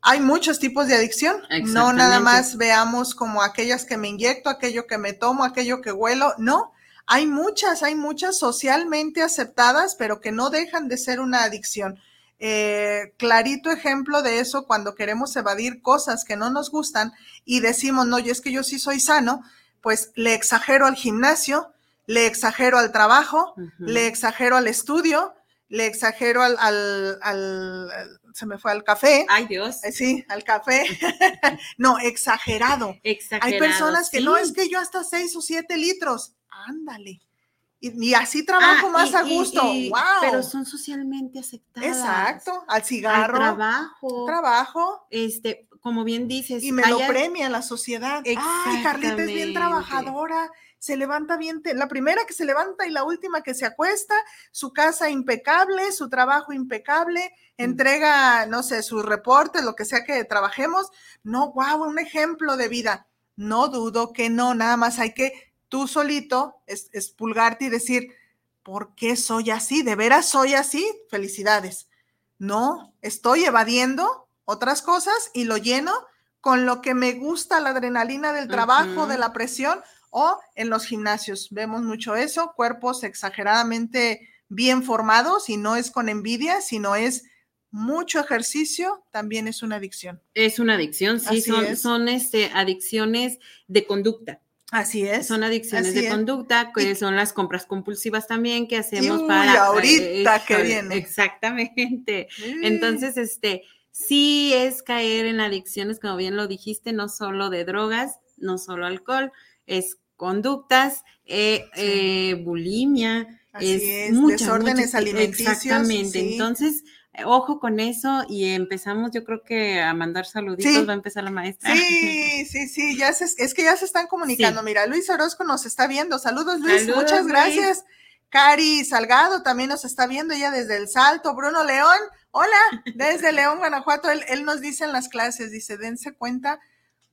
Hay muchos tipos de adicción. No nada más veamos como aquellas que me inyecto, aquello que me tomo, aquello que huelo. No, hay muchas, hay muchas socialmente aceptadas, pero que no dejan de ser una adicción. Eh, clarito ejemplo de eso cuando queremos evadir cosas que no nos gustan y decimos, no, y es que yo sí soy sano, pues le exagero al gimnasio, le exagero al trabajo, le exagero al estudio, le exagero al, al, al- al- se me fue al café, Ay, Dios. Eh, sí, al café, <laughs> no, exagerado. Exagerado. Hay personas que no, es que yo hasta seis o siete litros, ándale. Y, y así trabajo Ah, más y- a gusto, y- wow. Pero son socialmente aceptadas. Exacto, al Al cigarro, trabajo. trabajo, Este, como bien dices. y me lo premia la sociedad. Ay, Carlita es bien trabajadora, se levanta bien, la primera que se levanta y la última que se acuesta, su casa impecable, su trabajo impecable, entrega, no sé, sus reportes, lo que sea que trabajemos. No, wow, un ejemplo de vida. No dudo que no, nada más hay que tú solito es, expulgarte y decir, ¿por qué soy así? ¿De veras soy así? Felicidades. No, estoy evadiendo otras cosas y lo lleno con lo que me gusta, la adrenalina del trabajo, de la presión o en los gimnasios. Vemos mucho eso, cuerpos exageradamente bien formados y no es con envidia, sino es mucho ejercicio, también es una adicción. Es una adicción, sí, Así son, es. son este, adicciones de conducta. Así es. Son adicciones así de es. conducta, que Y- son las compras compulsivas también que hacemos para. ahorita que eh, viene. Exactamente. Mm. Entonces, este, sí es caer en adicciones, como bien lo dijiste, no solo de drogas, no solo alcohol, es conductas, eh, Sí. eh, bulimia, Así es, es, muchas, desórdenes muchas- alimenticios, Exactamente. sí. Entonces, eh, ojo con eso y empezamos, yo creo que a mandar saluditos, Sí. va a empezar la maestra. <laughs> Sí, sí, sí, ya se, es que ya se están comunicando. Sí. Mira, Luis Orozco nos está viendo. Saludos, Luis, Saludos, muchas Luis. gracias. Cari Salgado también nos está viendo ella desde el Salto. Bruno León, hola, desde León, Guanajuato. Él, él nos dice en las clases, dice, dense cuenta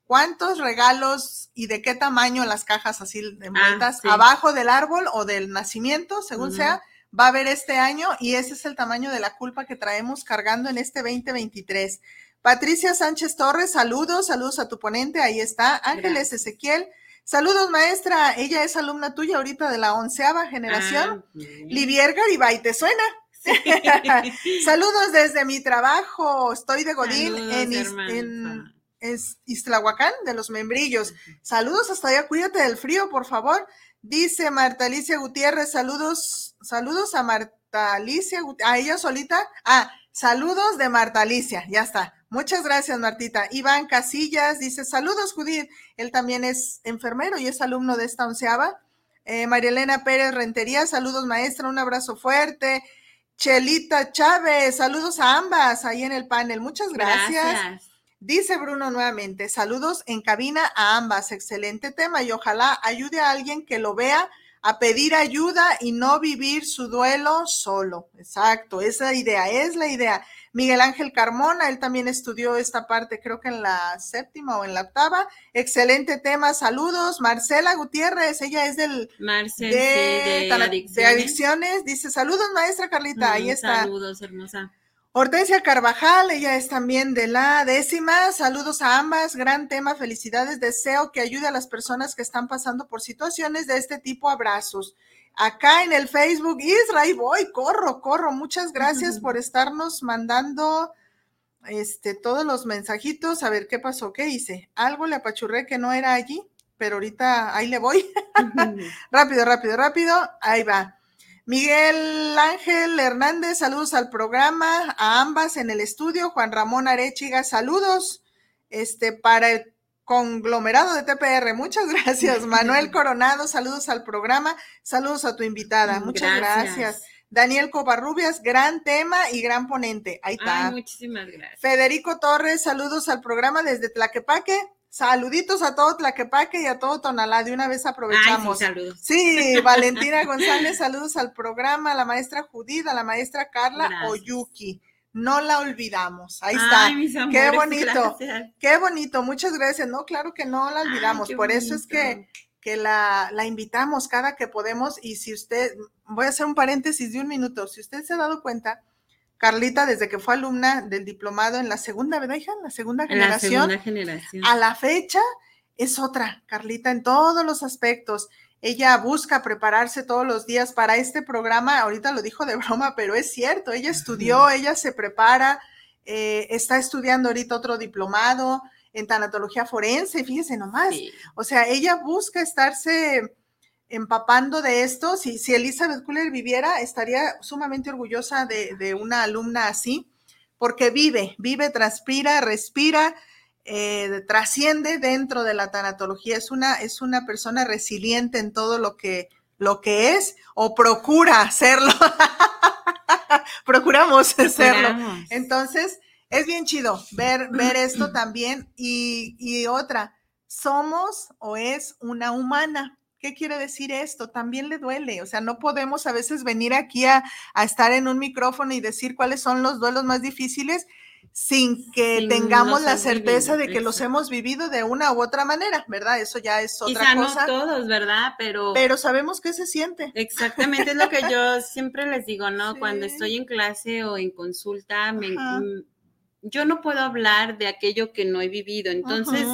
cuántos regalos y de qué tamaño las cajas así envueltas sí. abajo del árbol o del nacimiento, según sea, va a haber este año y ese es el tamaño de la culpa que traemos cargando en este 2023. Patricia Sánchez Torres, saludos, saludos a tu ponente, ahí está. Ángeles Gracias. Ezequiel, saludos maestra, ella es alumna tuya ahorita de la onceava generación. Ah. Livier Garibay, ¿te suena? <laughs> saludos desde mi trabajo, estoy de Godín Saludos, en, Is- en es de los membrillos. Saludos hasta allá, cuídate del frío, por favor. Dice Marta Alicia Gutiérrez, saludos, saludos a Marta Alicia, a ella solita. Ah, saludos de Marta Alicia, ya está. Muchas gracias, Martita. Iván Casillas dice, saludos, Judith. Él también es enfermero y es alumno de esta onceava. Eh, María Elena Pérez Rentería, saludos, maestra, un abrazo fuerte. Chelita Chávez, saludos a ambas ahí en el panel. Muchas gracias. Dice Bruno nuevamente, saludos en cabina a ambas, excelente tema y ojalá ayude a alguien que lo vea a pedir ayuda y no vivir su duelo solo. Exacto, esa idea, es la idea. Miguel Ángel Carmona, él también estudió esta parte, creo que en la séptima o en la octava. Excelente tema, saludos. Marcela Gutiérrez, ella es del Marcel, de, sí, de, tan- de adicciones. Dice, saludos maestra Carlita, ahí está. Saludos, hermosa. Hortensia Carvajal, ella es también de la décima. Saludos a ambas, gran tema, felicidades. Deseo que ayude a las personas que están pasando por situaciones de este tipo. Abrazos. Acá en el Facebook, Israel, voy, corro, corro. Muchas gracias <laughs> por estarnos mandando este, todos los mensajitos. A ver qué pasó, qué hice. Algo le apachurré que no era allí, pero ahorita ahí le voy. <laughs> rápido, rápido, rápido. Ahí va. Miguel Ángel Hernández, saludos al programa, a ambas en el estudio. Juan Ramón Arechiga, saludos. Este, para el conglomerado de TPR. Muchas gracias, Manuel <laughs> Coronado. Saludos al programa. Saludos a tu invitada. Muchas gracias. Gracias. Daniel Covarrubias, gran tema y gran ponente. Ahí está. Ay, muchísimas gracias. Federico Torres, saludos al programa desde Tlaquepaque. Saluditos a todo Tlaquepaque y a todo Tonalá. De una vez Ay, aprovechamos. sí, saludos. Sí, <laughs> Valentina González, saludos al programa, a la maestra Judith, a la maestra Carla Gracias. Oyuki. No la olvidamos. Ahí está. Qué bonito. gracias. Qué bonito. Muchas gracias. No, claro que no la olvidamos. Ay, Por eso es que, que la, la invitamos cada que podemos. Y si usted, voy a hacer un paréntesis de un minuto. Si usted se ha dado cuenta, Carlita, desde que fue alumna del diplomado en la segunda, ¿verdad, hija? En la segunda En la generación segunda generación. a la fecha es otra, Carlita, en todos los aspectos. Ella busca prepararse todos los días para este programa. Ahorita lo dijo de <laughs> broma, pero es cierto. Ella estudió, ella se prepara, eh, está estudiando ahorita otro diplomado en tanatología forense. Fíjese nomás. Sí. O sea, ella busca estarse empapando de esto. Si, si Elizabeth Kuller viviera, estaría sumamente orgullosa de, de una alumna así, porque vive, vive, transpira, respira, eh, trasciende dentro de la tanatología. Es una, es una persona resiliente en todo lo que, lo que es o procura serlo. <laughs> Procuramos serlo. Procuramos. Entonces, es bien chido ver, ver esto también. Y, y otra, somos o es una humana. ¿Qué quiere decir esto? También le duele. O sea, no podemos a veces venir aquí a, a estar en un micrófono y decir cuáles son los duelos más difíciles sin que Sin tengamos la certeza vivido, de que los hemos vivido de una u otra manera, ¿verdad? Eso ya es otra Quizá cosa. no todos, ¿verdad? Pero, Pero sabemos qué se siente. exactamente es lo que yo <laughs> siempre les digo, ¿no? Cuando estoy en clase o en consulta, me- yo no puedo hablar de aquello que no he vivido. Entonces,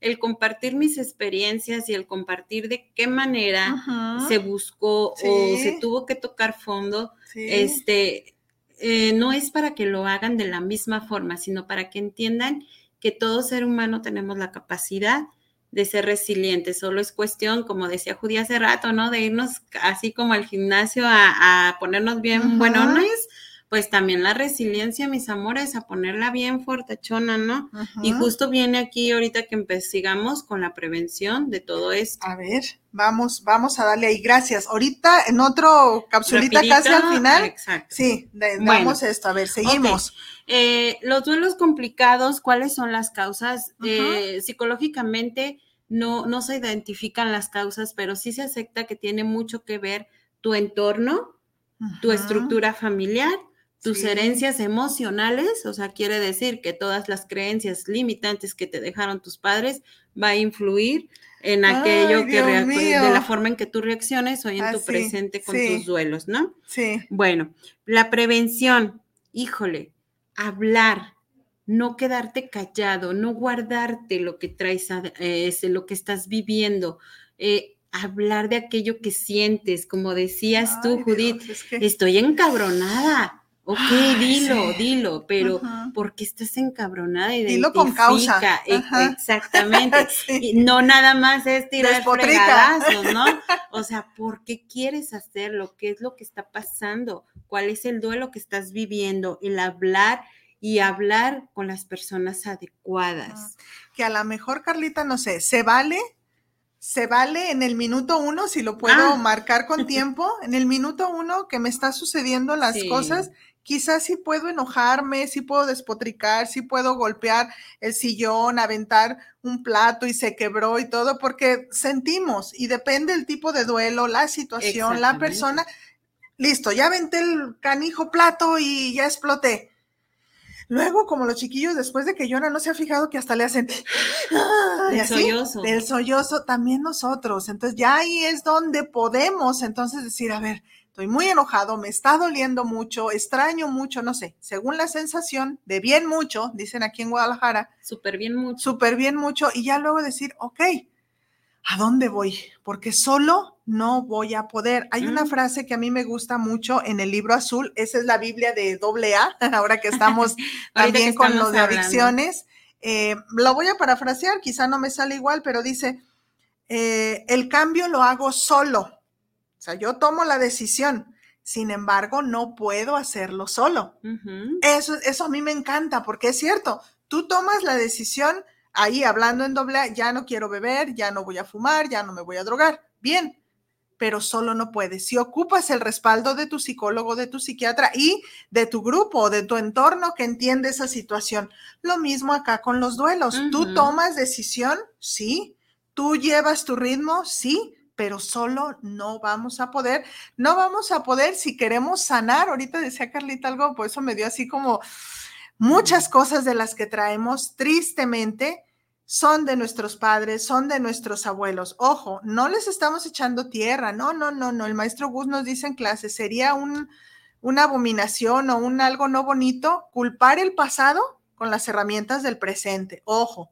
el compartir mis experiencias y el compartir de qué manera se buscó o se tuvo que tocar fondo, sí. este, eh, no es para que lo hagan de la misma forma, sino para que entiendan que todo ser humano tenemos la capacidad de ser resilientes. Solo es cuestión, como decía Judy hace rato, ¿no? De irnos así como al gimnasio a, a ponernos bien Ajá. buenones. Pues también la resiliencia, mis amores, a ponerla bien fortachona, ¿no? Y justo viene aquí ahorita que investigamos con la prevención de todo esto. A ver, vamos, vamos a darle ahí. Gracias. Ahorita en otro capsulita casi al final. Exacto. Sí, de- Bueno. damos esto. A ver, seguimos. Eh, los duelos complicados, ¿cuáles son las causas? Eh, psicológicamente no, no se identifican las causas, pero sí se acepta que tiene mucho que ver tu entorno, tu estructura familiar, tus Sí. herencias emocionales, o sea, quiere decir que todas las creencias limitantes que te dejaron tus padres va a influir en Ay, aquello que de la forma en que tú reacciones hoy en Ah, tu sí, presente con sí. tus duelos, ¿no? Sí. Bueno, la prevención, híjole, hablar, no quedarte callado, no guardarte lo que traes, eh, lo que estás viviendo, eh, hablar de aquello que sientes, como decías tú, Dios, Judith, es que- estoy encabronada. Ok, dilo, sí. dilo, pero Ujú. ¿por qué estás encabronada? Dilo con causa. Ajá. Exactamente. <laughs> Sí. Y no nada más es tirar fregadazos, ¿no? <laughs> O sea, ¿por qué quieres hacerlo? ¿Qué es lo que está pasando? ¿Cuál es el duelo que estás viviendo? El hablar y hablar con las personas adecuadas. que a lo mejor, Carlita, no sé, ¿se vale? ¿Se vale en el minuto uno, si lo puedo Ah. marcar con <laughs> tiempo? En el minuto uno que me está sucediendo las Sí. cosas, quizás sí puedo enojarme, sí puedo despotricar, sí puedo golpear el sillón, aventar un plato y se quebró y todo, porque sentimos y depende el tipo de duelo, la situación, la persona. Listo, ya aventé el canijo plato y ya exploté. Luego, como los chiquillos, después de que lloran, no se ha fijado que hasta le hacen El y así, sollozo. Del sollozo, también nosotros. Entonces, ya ahí es donde podemos entonces decir, a ver, estoy muy enojado, me está doliendo mucho, extraño mucho, no sé, según la sensación, de bien mucho, dicen aquí en Guadalajara, Súper bien mucho. súper bien mucho, y ya luego decir, ok, ¿a dónde voy? Porque solo no voy a poder. Hay una Mm. frase que a mí me gusta mucho en el libro azul, esa es la Biblia de doble A, <laughs> ahora que estamos <laughs> también que con los de adicciones. Eh, lo voy a parafrasear, quizá no me sale igual, pero dice, eh, el cambio lo hago solo. O sea, yo tomo la decisión, sin embargo, no puedo hacerlo solo. Eso, eso a mí me encanta porque es cierto, tú tomas la decisión ahí hablando en doble, A, ya no quiero beber, ya no voy a fumar, ya no me voy a drogar. Bien, pero solo no puedes. Si ocupas el respaldo de tu psicólogo, de tu psiquiatra y de tu grupo, de tu entorno que entiende esa situación. Lo mismo acá con los duelos. Tú tomas decisión, sí. Tú llevas tu ritmo, sí, pero solo no vamos a poder. No vamos a poder si queremos sanar. Ahorita decía Carlita algo, por eso me dio así como muchas cosas de las que traemos tristemente son de nuestros padres, son de nuestros abuelos. Ojo, no les estamos echando tierra, no, no, no, no. El maestro Gus nos dice en clase, sería un, una abominación o un algo no bonito culpar el pasado con las herramientas del presente. Ojo,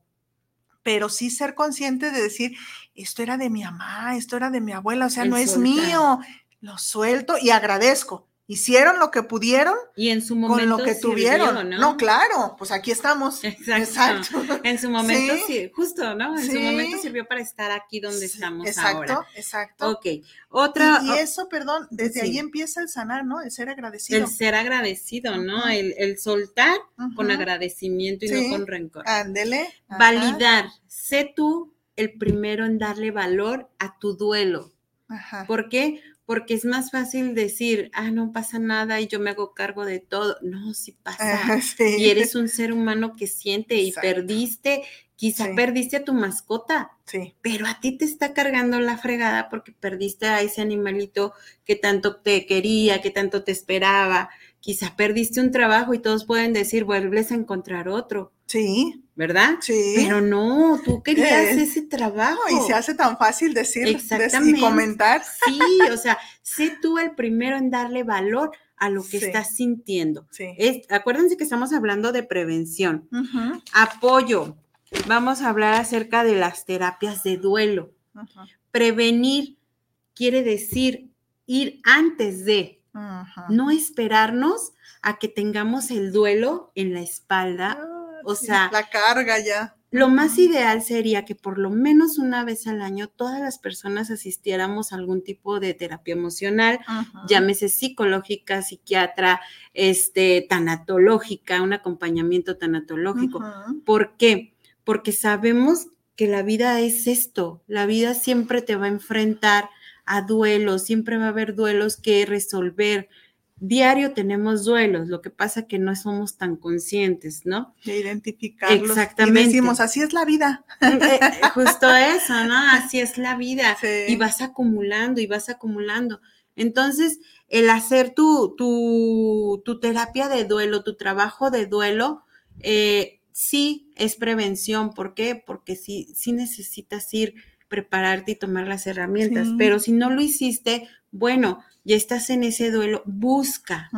pero sí ser consciente de decir, esto era de mi mamá, esto era de mi abuela, o sea, El no es mío, lo suelto y agradezco. Hicieron lo que pudieron Y en su momento con lo que sirvió, tuvieron. ¿no? ¿no? claro, pues aquí estamos. Exacto. En su momento, Sí. sí, justo, ¿no? En su momento sirvió para estar aquí donde Sí, estamos exacto, ahora. Exacto. Ok, otra, Y, y eso, perdón, desde ahí empieza el sanar, ¿no? El ser agradecido. el ser agradecido, ¿no? El, el soltar con agradecimiento y no con rencor. Ándele. ajá. Validar, sé tú el primero en darle valor a tu duelo. Ajá. ¿Por qué? Porque es más fácil decir, ah, no pasa nada y yo me hago cargo de todo. No, sí pasa. Sí. Y eres un ser humano que siente y perdiste, quizá Sí. perdiste a tu mascota, Sí. pero a ti te está cargando la fregada porque perdiste a ese animalito que tanto te quería, que tanto te esperaba. Quizá perdiste un trabajo y todos pueden decir, vuelves a encontrar otro, Sí. ¿verdad? Sí. Pero no, tú querías Eh, ese trabajo. Y se hace tan fácil decir Exactamente. y comentar. Sí, o sea, sé tú el primero en darle valor a lo que Sí. estás sintiendo. Sí. Es, acuérdense que estamos hablando de prevención. Apoyo. Vamos a hablar acerca de las terapias de duelo. Prevenir quiere decir ir antes de, no esperarnos a que tengamos el duelo en la espalda. O sea, La carga ya. Lo más ideal sería que por lo menos una vez al año todas las personas asistiéramos a algún tipo de terapia emocional, Ujú. llámese psicológica, psiquiatra, este, tanatológica, un acompañamiento tanatológico. ¿Por qué? Porque sabemos que la vida es esto, la vida siempre te va a enfrentar a duelos, siempre va a haber duelos que resolver. Diario tenemos duelos, lo que pasa que no somos tan conscientes, ¿no? De identificarlos. Exactamente. Y decimos, así es la vida. Eh, eh, Justo eso, ¿no? Así es la vida. Sí. Y vas acumulando y vas acumulando. Entonces, el hacer tu, tu, tu terapia de duelo, tu trabajo de duelo, eh, sí es prevención. ¿Por qué? Porque sí, sí necesitas ir, prepararte y tomar las herramientas. Sí. Pero si no lo hiciste, bueno, ya estás en ese duelo, busca,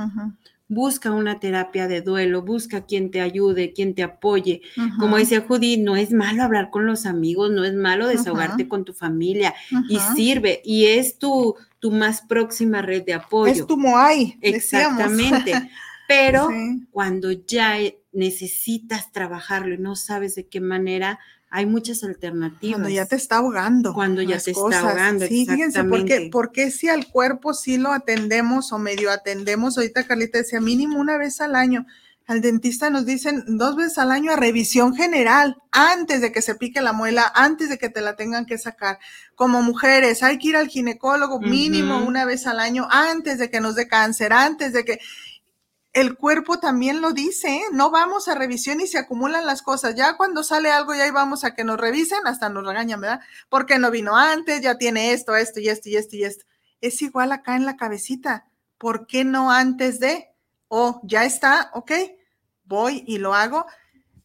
busca una terapia de duelo, busca quien te ayude, quien te apoye. Como decía Judy, no es malo hablar con los amigos, no es malo desahogarte con tu familia y sirve y es tu, tu más próxima red de apoyo. Es tu Moai. Exactamente. <laughs> Pero Sí. cuando ya necesitas trabajarlo y no sabes de qué manera, hay muchas alternativas. Cuando ya te está ahogando. Cuando ya te está ahogando, Sí, fíjense, porque, porque si al cuerpo sí lo atendemos o medio atendemos, ahorita Carlita decía mínimo una vez al año. Al dentista nos dicen dos veces al año a revisión general, antes de que se pique la muela, antes de que te la tengan que sacar. Como mujeres, hay que ir al ginecólogo mínimo una vez al año, antes de que nos dé cáncer, antes de que el cuerpo también lo dice, ¿eh? no vamos a revisión y se acumulan las cosas. Ya cuando sale algo, ya ahí vamos a que nos revisen, hasta nos regañan, ¿verdad? Porque no vino antes, ya tiene esto, esto y esto y esto y esto. Es igual acá en la cabecita. ¿Por qué no antes de? O ya está, ok, voy y lo hago.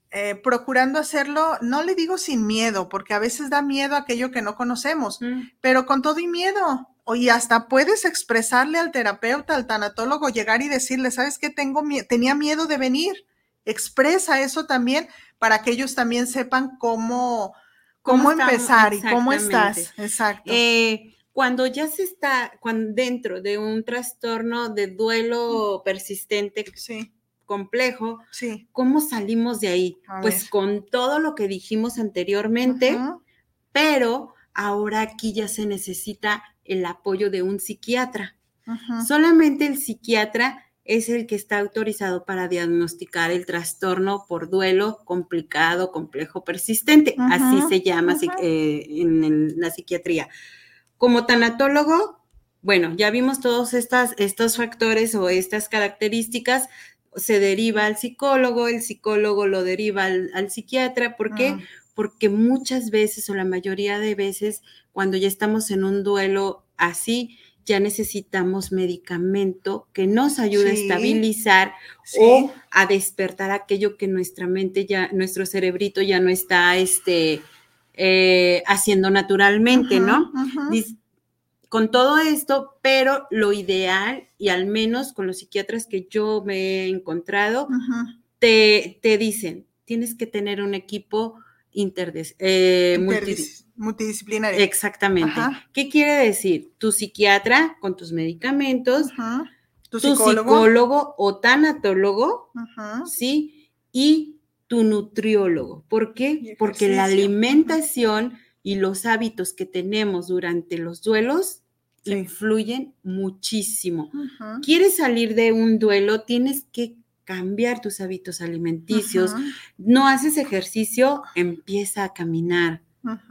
eh, procurando hacerlo, no le digo sin miedo, porque a veces da miedo aquello que no conocemos, Mm, pero con todo y miedo. Y hasta puedes expresarle al terapeuta, al tanatólogo, llegar y decirle, ¿sabes qué? Tengo tenía miedo de venir. Expresa eso también para que ellos también sepan cómo, cómo, empezar y cómo estás. Exacto. Eh, cuando ya se está cuando dentro de un trastorno de duelo persistente sí, complejo, sí. ¿cómo salimos de ahí? A pues ver. con todo lo que dijimos anteriormente, pero ahora aquí ya se necesita el apoyo de un psiquiatra. Solamente el psiquiatra es el que está autorizado para diagnosticar el trastorno por duelo complicado, complejo, persistente. Así se llama eh, en la psiquiatría. Como tanatólogo, bueno, ya vimos todos estas, estos factores o estas características, se deriva al psicólogo, el psicólogo lo deriva al, psiquiatra. ¿Por qué? Porque muchas veces o la mayoría de veces cuando ya estamos en un duelo así, ya necesitamos medicamento que nos ayude a estabilizar o a despertar aquello que nuestra mente ya, nuestro cerebrito ya no está este, eh, haciendo naturalmente, ¿no? Con todo esto, pero lo ideal, y al menos con los psiquiatras que yo me he encontrado, te, te, dicen, tienes que tener un equipo eh, multidisciplinario. Exactamente. ¿Qué quiere decir? Tu psiquiatra con tus medicamentos, tu, psicólogo? o tanatólogo, ¿sí? Y tu nutriólogo. ¿Por qué? Porque la alimentación y los hábitos que tenemos durante los duelos influyen muchísimo. ¿Quieres salir de un duelo? Tienes que cambiar tus hábitos alimenticios. No haces ejercicio, empieza a caminar.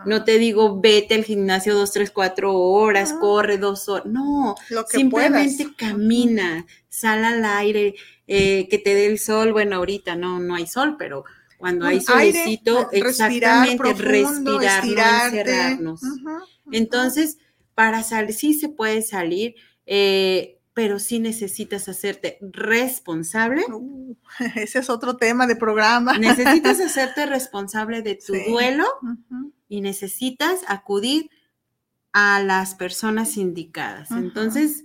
No te digo, vete al gimnasio dos, tres, cuatro horas, corre dos horas. No, simplemente camina, sal al aire, eh, que te dé el sol. Bueno, ahorita no, no hay sol, pero cuando hay solecito, exactamente, respirar, no encerrarnos. Entonces, para salir, sí se puede salir. Eh, pero sí necesitas hacerte responsable. Uh, <laughs> ese es otro tema de programa. Necesitas <laughs> hacerte responsable de tu duelo y necesitas acudir a las personas indicadas. Entonces,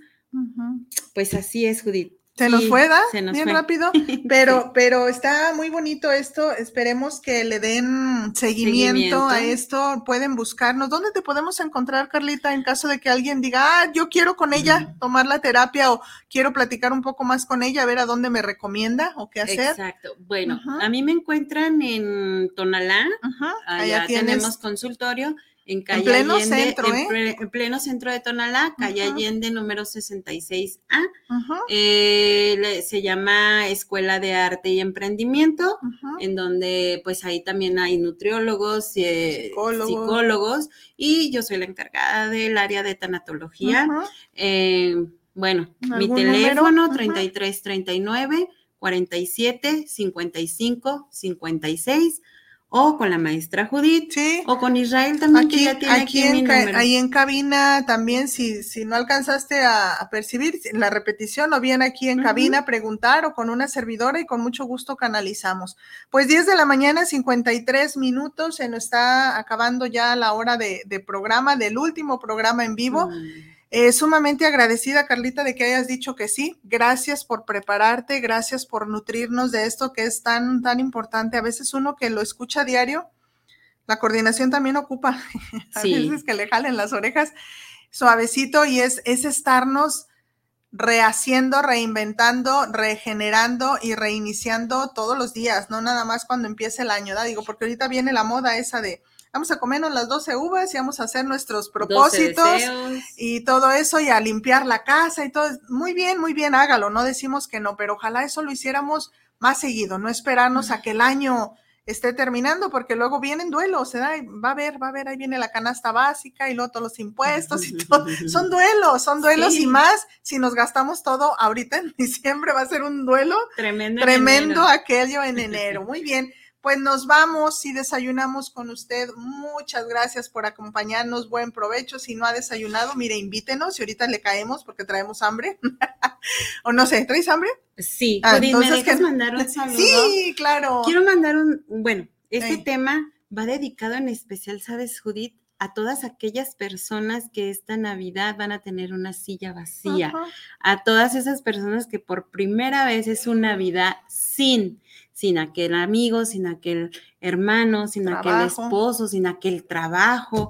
pues así es, Judith. Se nos fue, ¿da? Bien rápido, <laughs> pero, pero está muy bonito esto. Esperemos que le den seguimiento, a esto. Pueden buscarnos. ¿Dónde te podemos encontrar, Carlita, en caso de que alguien diga, ah, yo quiero con ella tomar la terapia o quiero platicar un poco más con ella, a ver a dónde me recomienda o qué hacer? Exacto. Bueno, a mí me encuentran en Tonalá. Allá tenemos consultorio en calle pleno Allende, centro, ¿eh? en, pleno centro de Tonalá, calle Allende número 66A. Eh, se llama Escuela de Arte y Emprendimiento, en donde pues ahí también hay nutriólogos, eh, psicólogos. y yo soy la encargada del área de tanatología. bueno, mi teléfono 3339 47 55 56 o con la maestra Judith, o con Israel también, aquí, que ya tiene aquí, en, Ahí en cabina también, si, si no alcanzaste a, percibir la repetición, o bien aquí en cabina preguntar o con una servidora y con mucho gusto canalizamos. Pues 10 de la mañana, 53 minutos, se nos está acabando ya la hora de, programa, del último programa en vivo. Mm. Eh, sumamente agradecida, Carlita, de que hayas dicho que sí. Gracias por prepararte, gracias por nutrirnos de esto que es tan, tan importante. A veces uno que lo escucha a diario, la coordinación también ocupa. <laughs> a veces que le jalen las orejas suavecito y es, es estarnos rehaciendo, reinventando, regenerando y reiniciando todos los días, no nada más cuando empiece el año, ¿da? Digo, porque ahorita viene la moda esa de vamos a comernos las 12 uvas y vamos a hacer nuestros propósitos y todo eso y a limpiar la casa y todo. Muy bien, muy bien, hágalo, no decimos que no, pero ojalá eso lo hiciéramos más seguido, no esperarnos a que el año esté terminando, porque luego vienen duelos, se da, va a ver, va a ver, ahí viene la canasta básica y luego todos los impuestos y <laughs> todo. Son duelos, son duelos y más si nos gastamos todo ahorita en <laughs> diciembre, va a ser un duelo tremendo, tremendo aquello en enero. Muy bien. Pues nos vamos y desayunamos con usted. Muchas gracias por acompañarnos. Buen provecho. Si no ha desayunado, mire, invítenos y ahorita le caemos porque traemos hambre. <laughs> o no sé, ¿traes hambre? Sí, ah, ¿me dejas mandar un <laughs> saludo? Sí, claro. Quiero mandar un, bueno, este tema va dedicado en especial, ¿sabes, Judith? a todas aquellas personas que esta Navidad van a tener una silla vacía, a todas esas personas que por primera vez es una Navidad sin sin aquel amigo, sin aquel hermano, sin aquel esposo, sin aquel trabajo.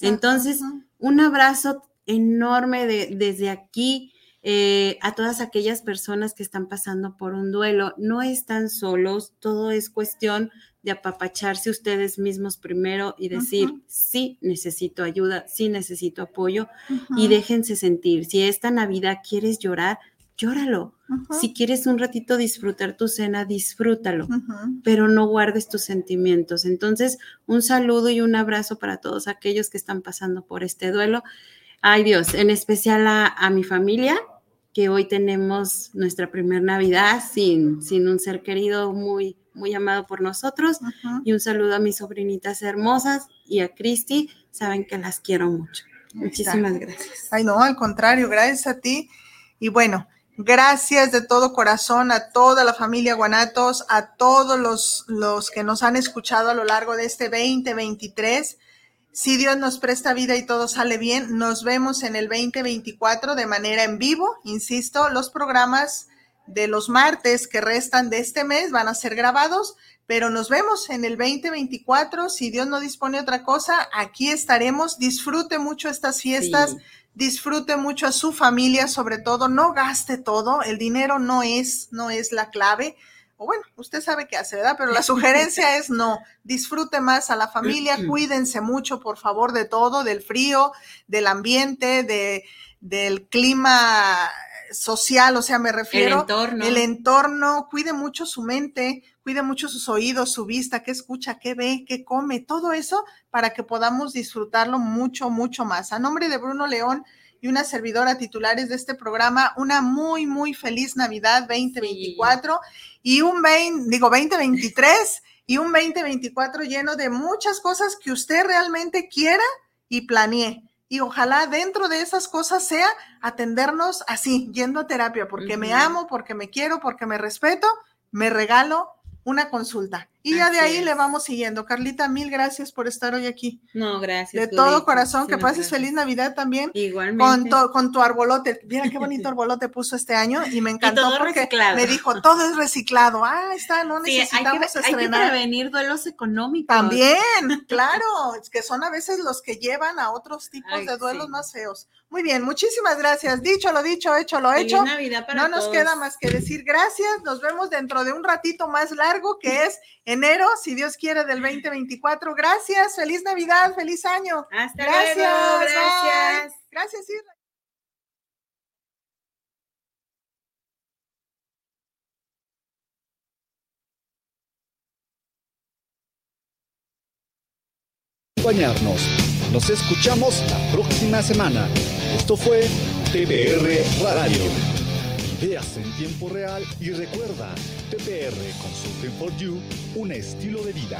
Entonces, un abrazo enorme de, desde aquí eh, a todas aquellas personas que están pasando por un duelo. No están solos, todo es cuestión de apapacharse ustedes mismos primero y decir, sí, necesito ayuda, sí, necesito apoyo y déjense sentir. Si esta Navidad quieres llorar, llóralo. Ujú, Si quieres un ratito disfrutar tu cena, disfrútalo, ujú. pero no guardes tus sentimientos. Entonces, un saludo y un abrazo para todos aquellos que están pasando por este duelo. Ay Dios, en especial a, a mi familia, que hoy tenemos nuestra primer Navidad sin, sin un ser querido muy, muy amado por nosotros. Ujú. Y un saludo a mis sobrinitas hermosas y a Cristi. Saben que las quiero mucho. Muchísimas gracias. Ay, no, al contrario, gracias a ti. Y bueno, gracias de todo corazón a toda la familia Guanatos, a todos los, los que nos han escuchado a lo largo de este 2023. Si Dios nos presta vida y todo sale bien, nos vemos en el 2024 de manera en vivo. Insisto, los programas de los martes que restan de este mes van a ser grabados, pero nos vemos en el 2024. Si Dios no dispone otra cosa, aquí estaremos. Disfrute mucho estas fiestas. Disfrute mucho a su familia, sobre todo, no gaste todo, el dinero no es, no es la clave. O bueno, usted sabe qué hace, ¿verdad? Pero la sugerencia <laughs> es no, disfrute más a la familia, cuídense mucho, por favor, de todo, del frío, del ambiente, de, del clima social, o sea, me El refiero entorno. el entorno, cuide mucho su mente, cuide mucho sus oídos, su vista, qué escucha, qué ve, qué come, todo eso para que podamos disfrutarlo mucho, mucho más. A nombre de Bruno León y una servidora titulares de este programa, una muy, muy feliz Navidad 2024 y un 20, digo 2023 y un 2024 lleno de muchas cosas que usted realmente quiera y planee. Y ojalá dentro de esas cosas sea atendernos así, yendo a terapia, porque me Ujú. amo, porque me quiero, porque me respeto, me regalo una consulta. Y ya de ahí le vamos siguiendo. Carlita, mil gracias por estar hoy aquí. No, gracias. De todo corazón, que pases feliz Navidad también. Igualmente. Con, to- con tu arbolote. Mira qué bonito <laughs> arbolote puso este año y me encantó todo porque reciclado. me dijo, todo es reciclado. Ah, está, no Sí, hay que, necesitamos hay que estrenar. prevenir duelos económicos. También, <laughs> claro, que son a veces los que llevan a otros tipos Ay, de duelos sí. más feos. Muy bien, muchísimas gracias. Dicho lo dicho, hecho lo Feliz hecho. Navidad para No nos todos. queda más que decir gracias. Nos vemos dentro de un ratito más largo que <laughs> es enero, si Dios quiere, del 2024. Gracias, feliz Navidad, feliz año. Hasta Gracias, luego. bye. Gracias. Gracias, Irra. acompañarnos. Nos escuchamos la próxima semana. Esto fue TPR Radio. Ideas en tiempo real y recuerda, TPR Consulting for You, un estilo de vida.